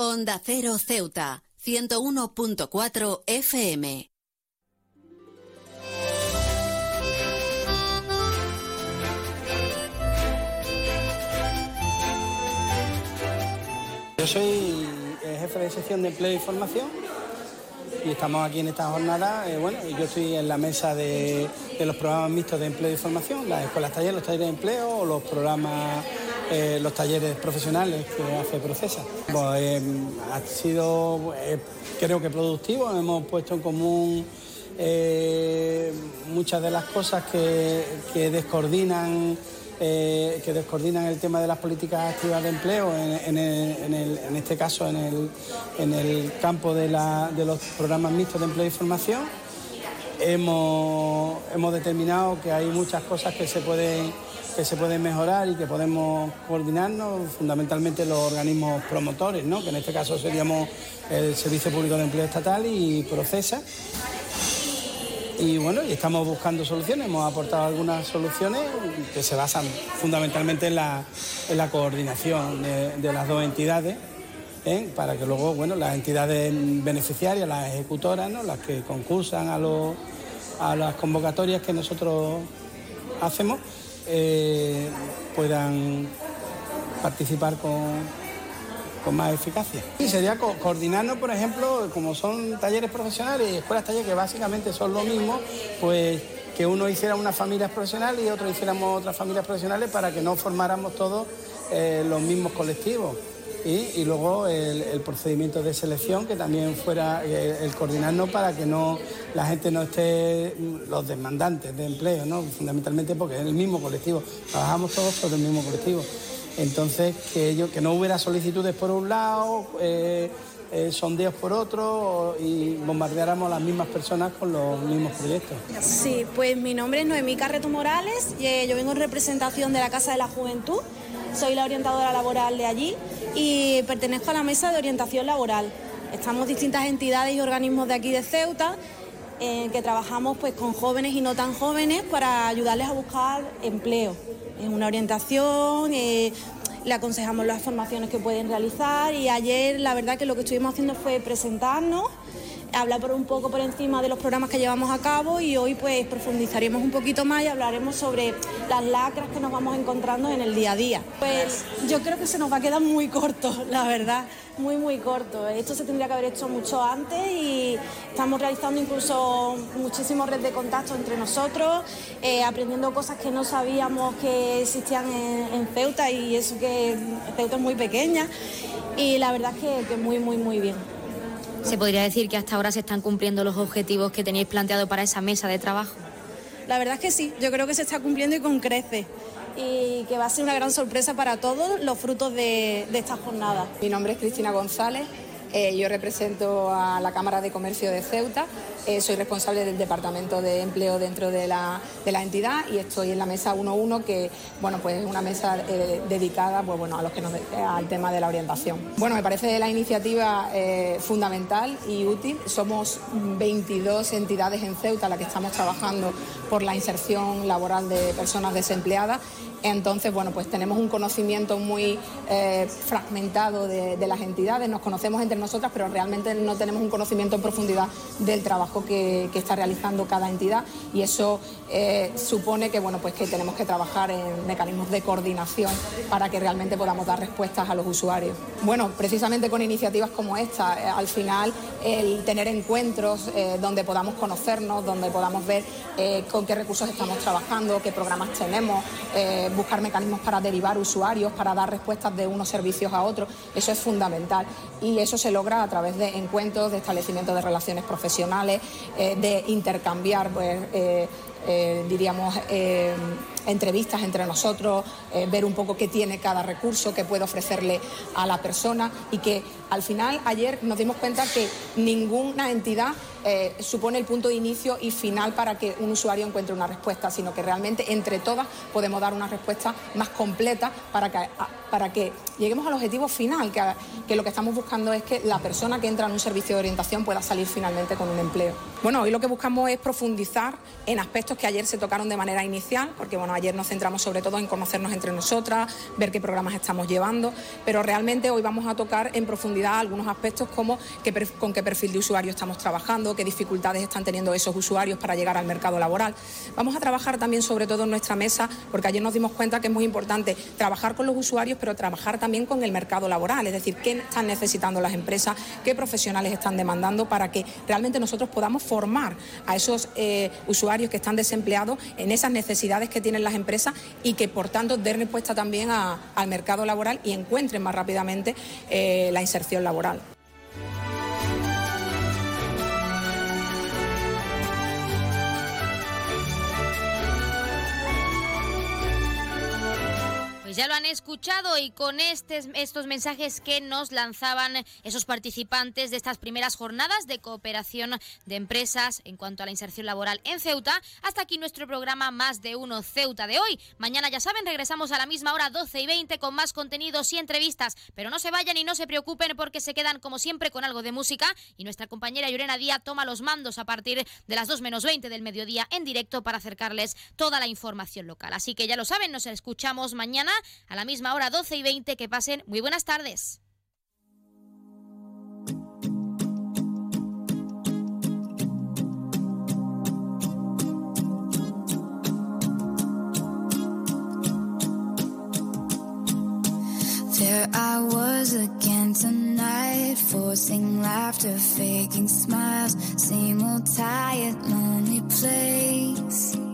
Onda Cero Ceuta. 101.4 FM. Yo soy el jefe de sección de empleo y formación y estamos aquí en esta jornada. eh, bueno, yo estoy en la mesa de, de los programas mixtos de empleo y formación, las escuelas talleres, los talleres de empleo los programas, eh, los talleres profesionales que hace Procesa. Pues, eh, ha sido, eh, creo que productivo, hemos puesto en común eh, muchas de las cosas que, que descoordinan eh, que descoordinan el tema de las políticas activas de empleo, en, este caso en el, campo de, los programas mixtos de empleo y formación. Hemos, determinado que hay muchas cosas que se pueden mejorar y que podemos coordinarnos, fundamentalmente los organismos promotores, que en este caso seríamos el Servicio Público de Empleo Estatal y Procesa. Y bueno, y estamos buscando soluciones, hemos aportado algunas soluciones que se basan fundamentalmente en la, en la coordinación de, las dos entidades, ¿eh? para que luego bueno, las entidades beneficiarias, las ejecutoras, ¿no? las que concursan a, los- a las convocatorias que nosotros hacemos, eh, puedan participar con, con más eficacia. Y sería co- coordinarnos, por ejemplo, como son talleres profesionales y escuelas talleres que básicamente son lo mismo, pues que uno hiciera unas familias profesionales y otro hiciéramos otras familias profesionales para que no formáramos todos eh, los mismos colectivos. Y, y luego el, el procedimiento de selección, que también fuera eh, el coordinarnos para que no la gente no esté, mm, los demandantes de empleo, ¿no? fundamentalmente porque es el mismo colectivo, trabajamos todos por el mismo colectivo. Entonces, que, no hubiera solicitudes por un lado, eh, eh, sondeos por otro y bombardeáramos a las mismas personas con los mismos proyectos. Sí, pues mi nombre es Noemí Carreto Morales, y, eh, yo vengo en representación de la Casa de la Juventud, soy la orientadora laboral de allí y pertenezco a la mesa de orientación laboral. Estamos distintas entidades y organismos de aquí de Ceuta en que trabajamos pues con jóvenes y no tan jóvenes para ayudarles a buscar empleo. Es una orientación, eh, le aconsejamos las formaciones que pueden realizar y ayer la verdad que lo que estuvimos haciendo fue presentarnos hablar por un poco por encima de los programas que llevamos a cabo y hoy pues profundizaremos un poquito más y hablaremos sobre las lacras que nos vamos encontrando en el día a día. Pues yo creo que se nos va a quedar muy corto, la verdad, muy muy corto. Esto se tendría que haber hecho mucho antes y estamos realizando incluso muchísimos redes de contacto entre nosotros, eh, aprendiendo cosas que no sabíamos que existían en, Ceuta y eso que Ceuta es muy pequeña y la verdad es que, que muy muy muy bien. ¿Se podría decir que hasta ahora se están cumpliendo los objetivos que teníais planteado para esa mesa de trabajo? La verdad es que sí, yo creo que se está cumpliendo y con crece. Y que va a ser una gran sorpresa para todos los frutos de, de esta jornada. Mi nombre es Cristina González, Eh, yo represento a la Cámara de Comercio de Ceuta, eh, soy responsable del Departamento de Empleo dentro de la, de la entidad y estoy en la mesa 1.1, que bueno, pues es una mesa eh, dedicada pues, bueno, a los que nos, al tema de la orientación. Bueno, me parece la iniciativa eh, fundamental y útil. Somos 22 entidades en Ceuta las que estamos trabajando por la inserción laboral de personas desempleadas. Entonces, bueno, pues tenemos un conocimiento muy eh, fragmentado de, de las entidades, nos conocemos entre nosotras, pero realmente no tenemos un conocimiento en profundidad del trabajo que, está realizando cada entidad y eso eh, supone que, bueno, pues que tenemos que trabajar en mecanismos de coordinación para que realmente podamos dar respuestas a los usuarios. Bueno, precisamente con iniciativas como esta, eh, al final el tener encuentros eh, donde podamos conocernos, donde podamos ver con qué recursos estamos trabajando, qué programas tenemos, buscar mecanismos para derivar usuarios, para dar respuestas de unos servicios a otros, eso es fundamental. Y eso se logra a través de encuentros, de establecimiento de relaciones profesionales, de intercambiar, pues, eh, diríamos, eh, entrevistas entre nosotros, eh, ver un poco qué tiene cada recurso, qué puede ofrecerle a la persona y que al final ayer nos dimos cuenta que ninguna entidad eh, supone el punto de inicio y final para que un usuario encuentre una respuesta, sino que realmente entre todas podemos dar una respuesta más completa para que, para que lleguemos al objetivo final, que, que lo que estamos buscando es que la persona que entra en un servicio de orientación pueda salir finalmente con un empleo. Bueno, hoy lo que buscamos es profundizar en aspectos que ayer se tocaron de manera inicial, porque bueno, ayer nos centramos sobre todo en conocernos entre nosotras, ver qué programas estamos llevando, pero realmente hoy vamos a tocar en profundidad algunos aspectos como qué per- con qué perfil de usuario estamos trabajando, qué dificultades están teniendo esos usuarios para llegar al mercado laboral. Vamos a trabajar también sobre todo en nuestra mesa, porque ayer nos dimos cuenta que es muy importante trabajar con los usuarios, pero trabajar también con el mercado laboral, es decir, qué están necesitando las empresas, qué profesionales están demandando para que realmente nosotros podamos formar a esos eh, usuarios que están desempleados en esas necesidades que tienen las empresas y que por tanto den respuesta también al mercado laboral y encuentren más rápidamente eh, la inserción laboral. Ya lo han escuchado y con estes- estos mensajes que nos lanzaban esos participantes de estas primeras jornadas de cooperación de empresas en cuanto a la inserción laboral en Ceuta, hasta aquí nuestro programa Más de Uno Ceuta de hoy. Mañana ya saben, regresamos a la misma hora 12 y 20 con más contenidos y entrevistas, pero no se vayan y no se preocupen porque se quedan como siempre con algo de música y nuestra compañera Llorena Díaz toma los mandos a partir de las 2 menos 20 del mediodía en directo para acercarles toda la información local. Así que ya lo saben, nos escuchamos mañana a la misma hora 12 y 20. Que pasen muy buenas tardes. There I was again tonight, forcing laughter, faking smiles, same old tired, lonely place.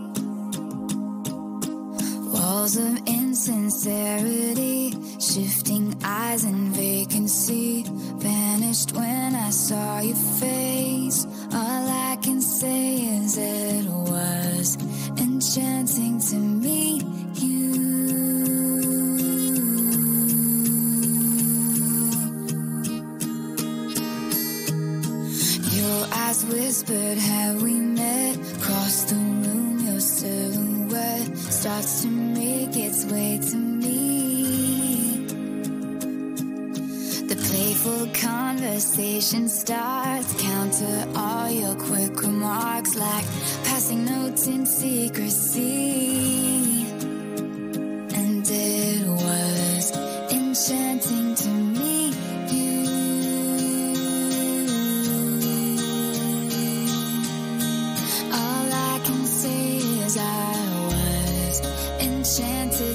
Walls of insincerity, shifting eyes and vacancy, vanished when I saw your face. All I can say is it was enchanting to meet you. Your eyes whispered, Have we met? Across the room, your silhouette starts to make its way to me. The playful conversation starts, counter all your quick remarks like passing notes in secrecy. Enchanted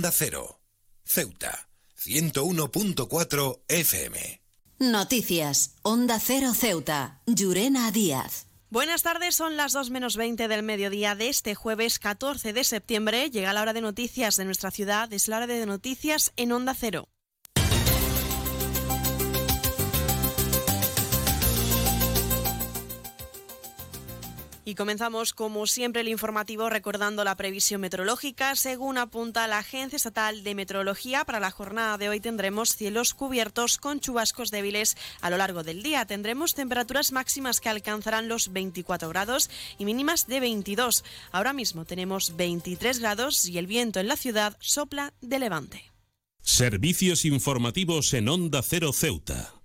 Onda Cero, Ceuta, 101.4 FM. Noticias. Onda Cero Ceuta. Llurena Díaz. Buenas tardes, son las 2 menos 20 del mediodía de este jueves 14 de septiembre. Llega la hora de noticias de nuestra ciudad, es la hora de noticias en Onda Cero. Y comenzamos, como siempre, el informativo recordando la previsión meteorológica. Según apunta la Agencia Estatal de Meteorología, para la jornada de hoy tendremos cielos cubiertos con chubascos débiles a lo largo del día. Tendremos temperaturas máximas que alcanzarán los 24 grados y mínimas de 22. Ahora mismo tenemos 23 grados y el viento en la ciudad sopla de levante. Servicios informativos en Onda Cero Ceuta.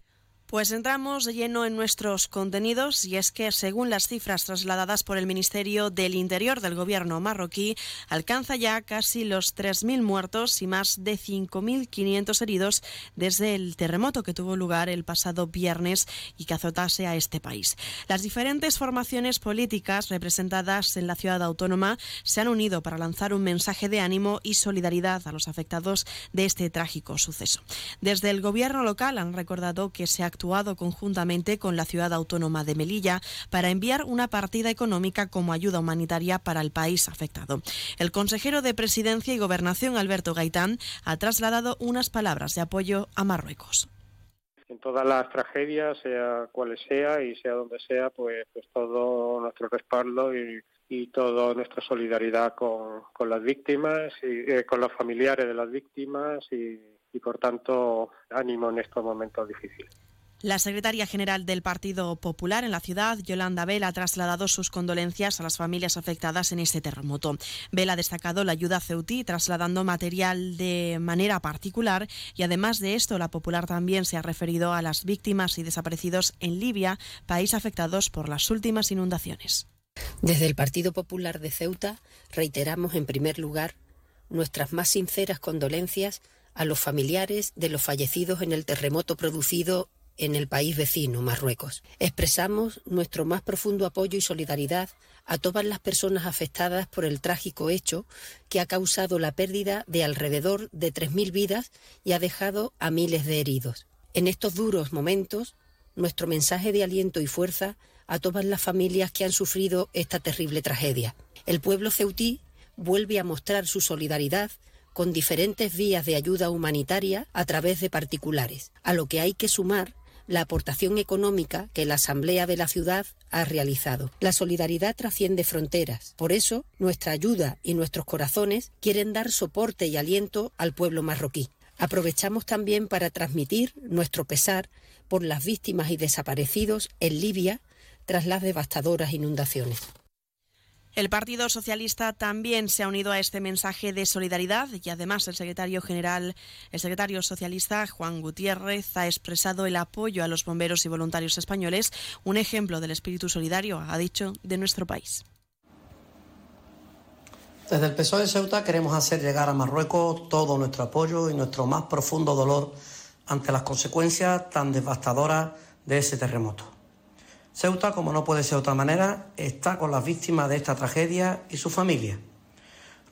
Pues entramos de lleno en nuestros contenidos y es que según las cifras trasladadas por el Ministerio del Interior del Gobierno marroquí, alcanza ya casi los 3.000 muertos y más de 5.500 heridos desde el terremoto que tuvo lugar el pasado viernes y que azotase a este país. Las diferentes formaciones políticas representadas en la ciudad autónoma se han unido para lanzar un mensaje de ánimo y solidaridad a los afectados de este trágico suceso. Desde el Gobierno local han recordado que se ha actuado conjuntamente con la ciudad autónoma de Melilla para enviar una partida económica como ayuda humanitaria para el país afectado. El consejero de Presidencia y Gobernación, Alberto Gaitán, ha trasladado unas palabras de apoyo a Marruecos. en todas las tragedias, sea cuales sea y sea donde sea, pues, pues todo nuestro respaldo y, toda nuestra solidaridad con, las víctimas y eh, con los familiares de las víctimas y por tanto ánimo en estos momentos difíciles. La secretaria general del Partido Popular en la ciudad, Yolanda Bell, ha trasladado sus condolencias a las familias afectadas en este terremoto. Bell ha destacado la ayuda ceutí, trasladando material de manera particular y además de esto, la Popular también se ha referido a las víctimas y desaparecidos en Libia, país afectados por las últimas inundaciones. Desde el Partido Popular de Ceuta reiteramos en primer lugar nuestras más sinceras condolencias a los familiares de los fallecidos en el terremoto producido en el país vecino, Marruecos. Expresamos nuestro más profundo apoyo y solidaridad a todas las personas afectadas por el trágico hecho que ha causado la pérdida de alrededor de 3.000 vidas y ha dejado a miles de heridos. En estos duros momentos, nuestro mensaje de aliento y fuerza a todas las familias que han sufrido esta terrible tragedia. El pueblo ceutí vuelve a mostrar su solidaridad con diferentes vías de ayuda humanitaria a través de particulares, a lo que hay que sumar la aportación económica que la Asamblea de la ciudad ha realizado. La solidaridad trasciende fronteras. Por eso, nuestra ayuda y nuestros corazones quieren dar soporte y aliento al pueblo marroquí. Aprovechamos también para transmitir nuestro pesar por las víctimas y desaparecidos en Libia tras las devastadoras inundaciones. El Partido Socialista también se ha unido a este mensaje de solidaridad y además el secretario general, el secretario socialista Juan Gutiérrez ha expresado el apoyo a los bomberos y voluntarios españoles, un ejemplo del espíritu solidario, ha dicho, de nuestro país. Desde el PSOE de Ceuta queremos hacer llegar a Marruecos todo nuestro apoyo y nuestro más profundo dolor ante las consecuencias tan devastadoras de ese terremoto. Ceuta, como no puede ser de otra manera, está con las víctimas de esta tragedia y sus familias.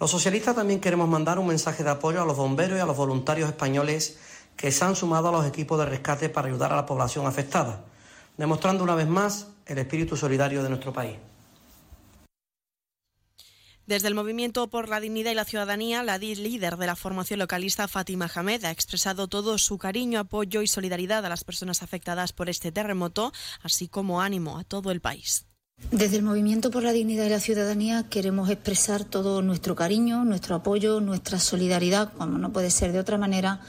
Los socialistas también queremos mandar un mensaje de apoyo a los bomberos y a los voluntarios españoles que se han sumado a los equipos de rescate para ayudar a la población afectada, demostrando una vez más el espíritu solidario de nuestro país. Desde el Movimiento por la Dignidad y la Ciudadanía, la líder de la formación localista Fátima Hamed ha expresado todo su cariño, apoyo y solidaridad a las personas afectadas por este terremoto, así como ánimo a todo el país. Desde el Movimiento por la Dignidad y la Ciudadanía queremos expresar todo nuestro cariño, nuestro apoyo, nuestra solidaridad, como no puede ser de otra manera,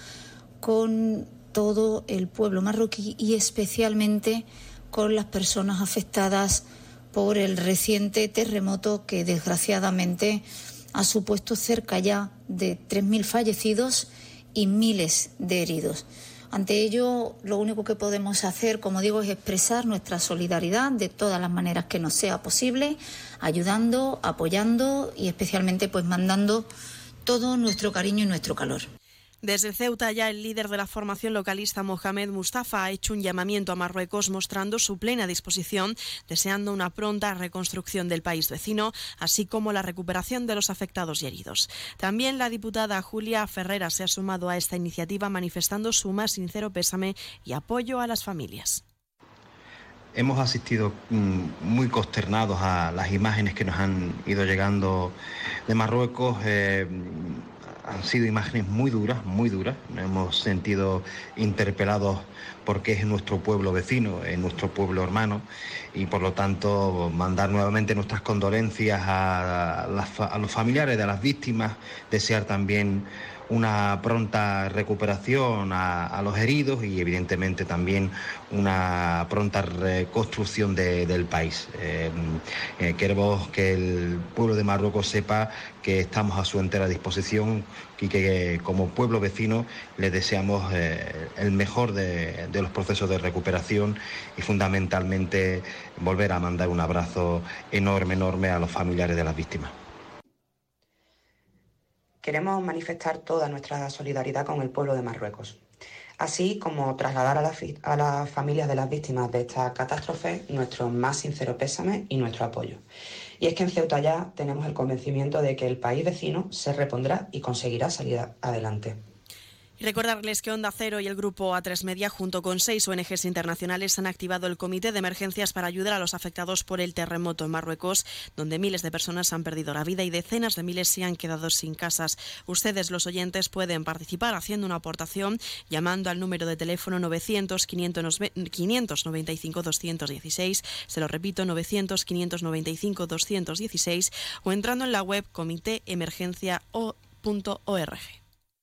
con todo el pueblo marroquí y especialmente con las personas afectadas por el reciente terremoto que desgraciadamente ha supuesto cerca ya de 3.000 fallecidos y miles de heridos. Ante ello, lo único que podemos hacer, como digo, es expresar nuestra solidaridad de todas las maneras que nos sea posible, ayudando, apoyando y especialmente pues mandando todo nuestro cariño y nuestro calor. Desde Ceuta ya el líder de la formación localista Mohamed Mustafa ha hecho un llamamiento a Marruecos mostrando su plena disposición, deseando una pronta reconstrucción del país vecino, así como la recuperación de los afectados y heridos. También la diputada Julia Ferrera se ha sumado a esta iniciativa manifestando su más sincero pésame y apoyo a las familias. Hemos asistido mm, muy consternados a las imágenes que nos han ido llegando de Marruecos. Eh, han sido imágenes muy duras, muy duras. Nos hemos sentido interpelados porque es nuestro pueblo vecino, es nuestro pueblo hermano y por lo tanto mandar nuevamente nuestras condolencias a, a los familiares de las víctimas, desear también una pronta recuperación a, los heridos y evidentemente también una pronta reconstrucción de- del país. Eh, eh, queremos que el pueblo de Marruecos sepa que estamos a su entera disposición y que como pueblo vecino le deseamos eh, el mejor de, de los procesos de recuperación y fundamentalmente volver a mandar un abrazo enorme, enorme a los familiares de las víctimas. Queremos manifestar toda nuestra solidaridad con el pueblo de Marruecos, así como trasladar a, las familias de las víctimas de esta catástrofe nuestro más sincero pésame y nuestro apoyo. Y es que en Ceuta ya tenemos el convencimiento de que el país vecino se repondrá y conseguirá salir adelante. Y recordarles que Onda Cero y el grupo A3 Media, junto con seis ONGs internacionales, han activado el Comité de Emergencias para ayudar a los afectados por el terremoto en Marruecos, donde miles de personas han perdido la vida y decenas de miles se han quedado sin casas. Ustedes, los oyentes, pueden participar haciendo una aportación llamando al número de teléfono 900 595 216, se lo repito, 900 595 216 o entrando en la web comitéemergencia.org.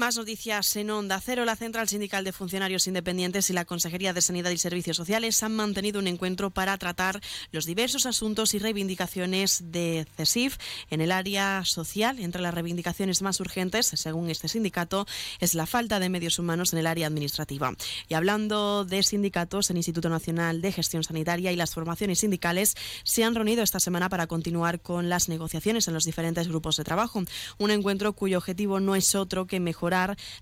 Más noticias en Onda Cero. La Central Sindical de Funcionarios Independientes y la Consejería de Sanidad y Servicios Sociales han mantenido un encuentro para tratar los diversos asuntos y reivindicaciones de CESIF en el área social. Entre las reivindicaciones más urgentes, según este sindicato, es la falta de medios humanos en el área administrativa. Y hablando de sindicatos, el Instituto Nacional de Gestión Sanitaria y las formaciones sindicales se han reunido esta semana para continuar con las negociaciones en los diferentes grupos de trabajo. Un encuentro cuyo objetivo no es otro que mejorar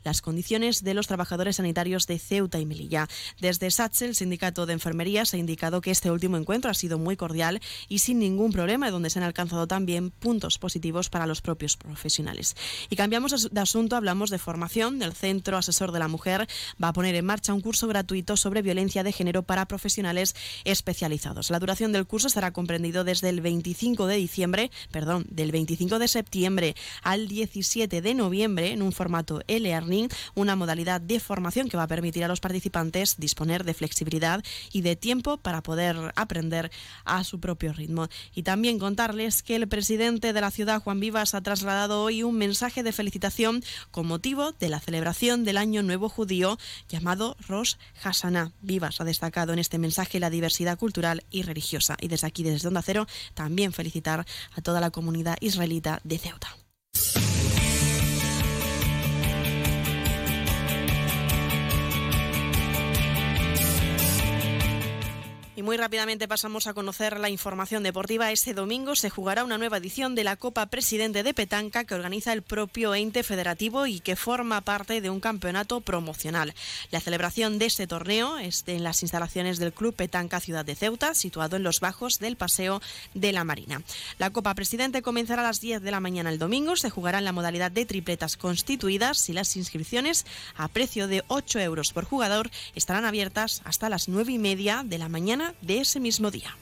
las condiciones de los trabajadores sanitarios de Ceuta y Melilla. Desde SATSE, el sindicato de enfermería, se ha indicado que este último encuentro ha sido muy cordial y sin ningún problema, donde se han alcanzado también puntos positivos para los propios profesionales. Y cambiamos de asunto, hablamos de formación. El Centro Asesor de la Mujer va a poner en marcha un curso gratuito sobre violencia de género para profesionales especializados. La duración del curso estará comprendido desde el 25 de diciembre, perdón, del 25 de septiembre al 17 de noviembre en un formato e-learning, una modalidad de formación que va a permitir a los participantes disponer de flexibilidad y de tiempo para poder aprender a su propio ritmo. Y también contarles que el presidente de la ciudad, Juan Vivas, ha trasladado hoy un mensaje de felicitación con motivo de la celebración del Año Nuevo Judío llamado Rosh Hashanah. Vivas ha destacado en este mensaje la diversidad cultural y religiosa. Y desde aquí, desde Onda Cero, también felicitar a toda la comunidad israelita de Ceuta. Muy rápidamente pasamos a conocer la información deportiva. Este domingo se jugará una nueva edición de la Copa Presidente de Petanca que organiza el propio ente federativo y que forma parte de un campeonato promocional. La celebración de este torneo es en las instalaciones del Club Petanca Ciudad de Ceuta, situado en los bajos del Paseo de la Marina. La Copa Presidente comenzará a las 10 de la mañana el domingo. Se jugará en la modalidad de tripletas constituidas y las inscripciones a precio de 8 euros por jugador estarán abiertas hasta las 9 y media de la mañana de ese mismo día.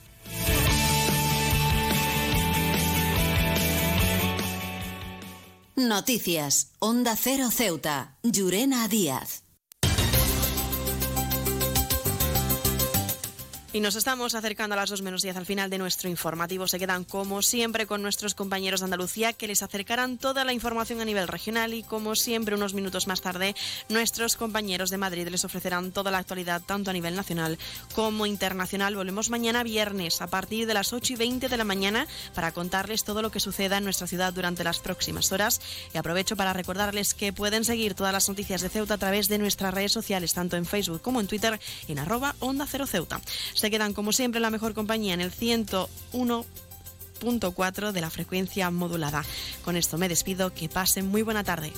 Noticias. Onda Cero Ceuta. Llurena Díaz. Y nos estamos acercando a las 2 menos 10 al final de nuestro informativo. Se quedan como siempre con nuestros compañeros de Andalucía que les acercarán toda la información a nivel regional y como siempre unos minutos más tarde nuestros compañeros de Madrid les ofrecerán toda la actualidad tanto a nivel nacional como internacional. Volvemos mañana viernes a partir de las 8 y 20 de la mañana para contarles todo lo que suceda en nuestra ciudad durante las próximas horas y aprovecho para recordarles que pueden seguir todas las noticias de Ceuta a través de nuestras redes sociales tanto en Facebook como en Twitter en arroba onda cero Ceuta. Se quedan como siempre la mejor compañía en el 101.4 de la frecuencia modulada. Con esto me despido, que pasen muy buena tarde.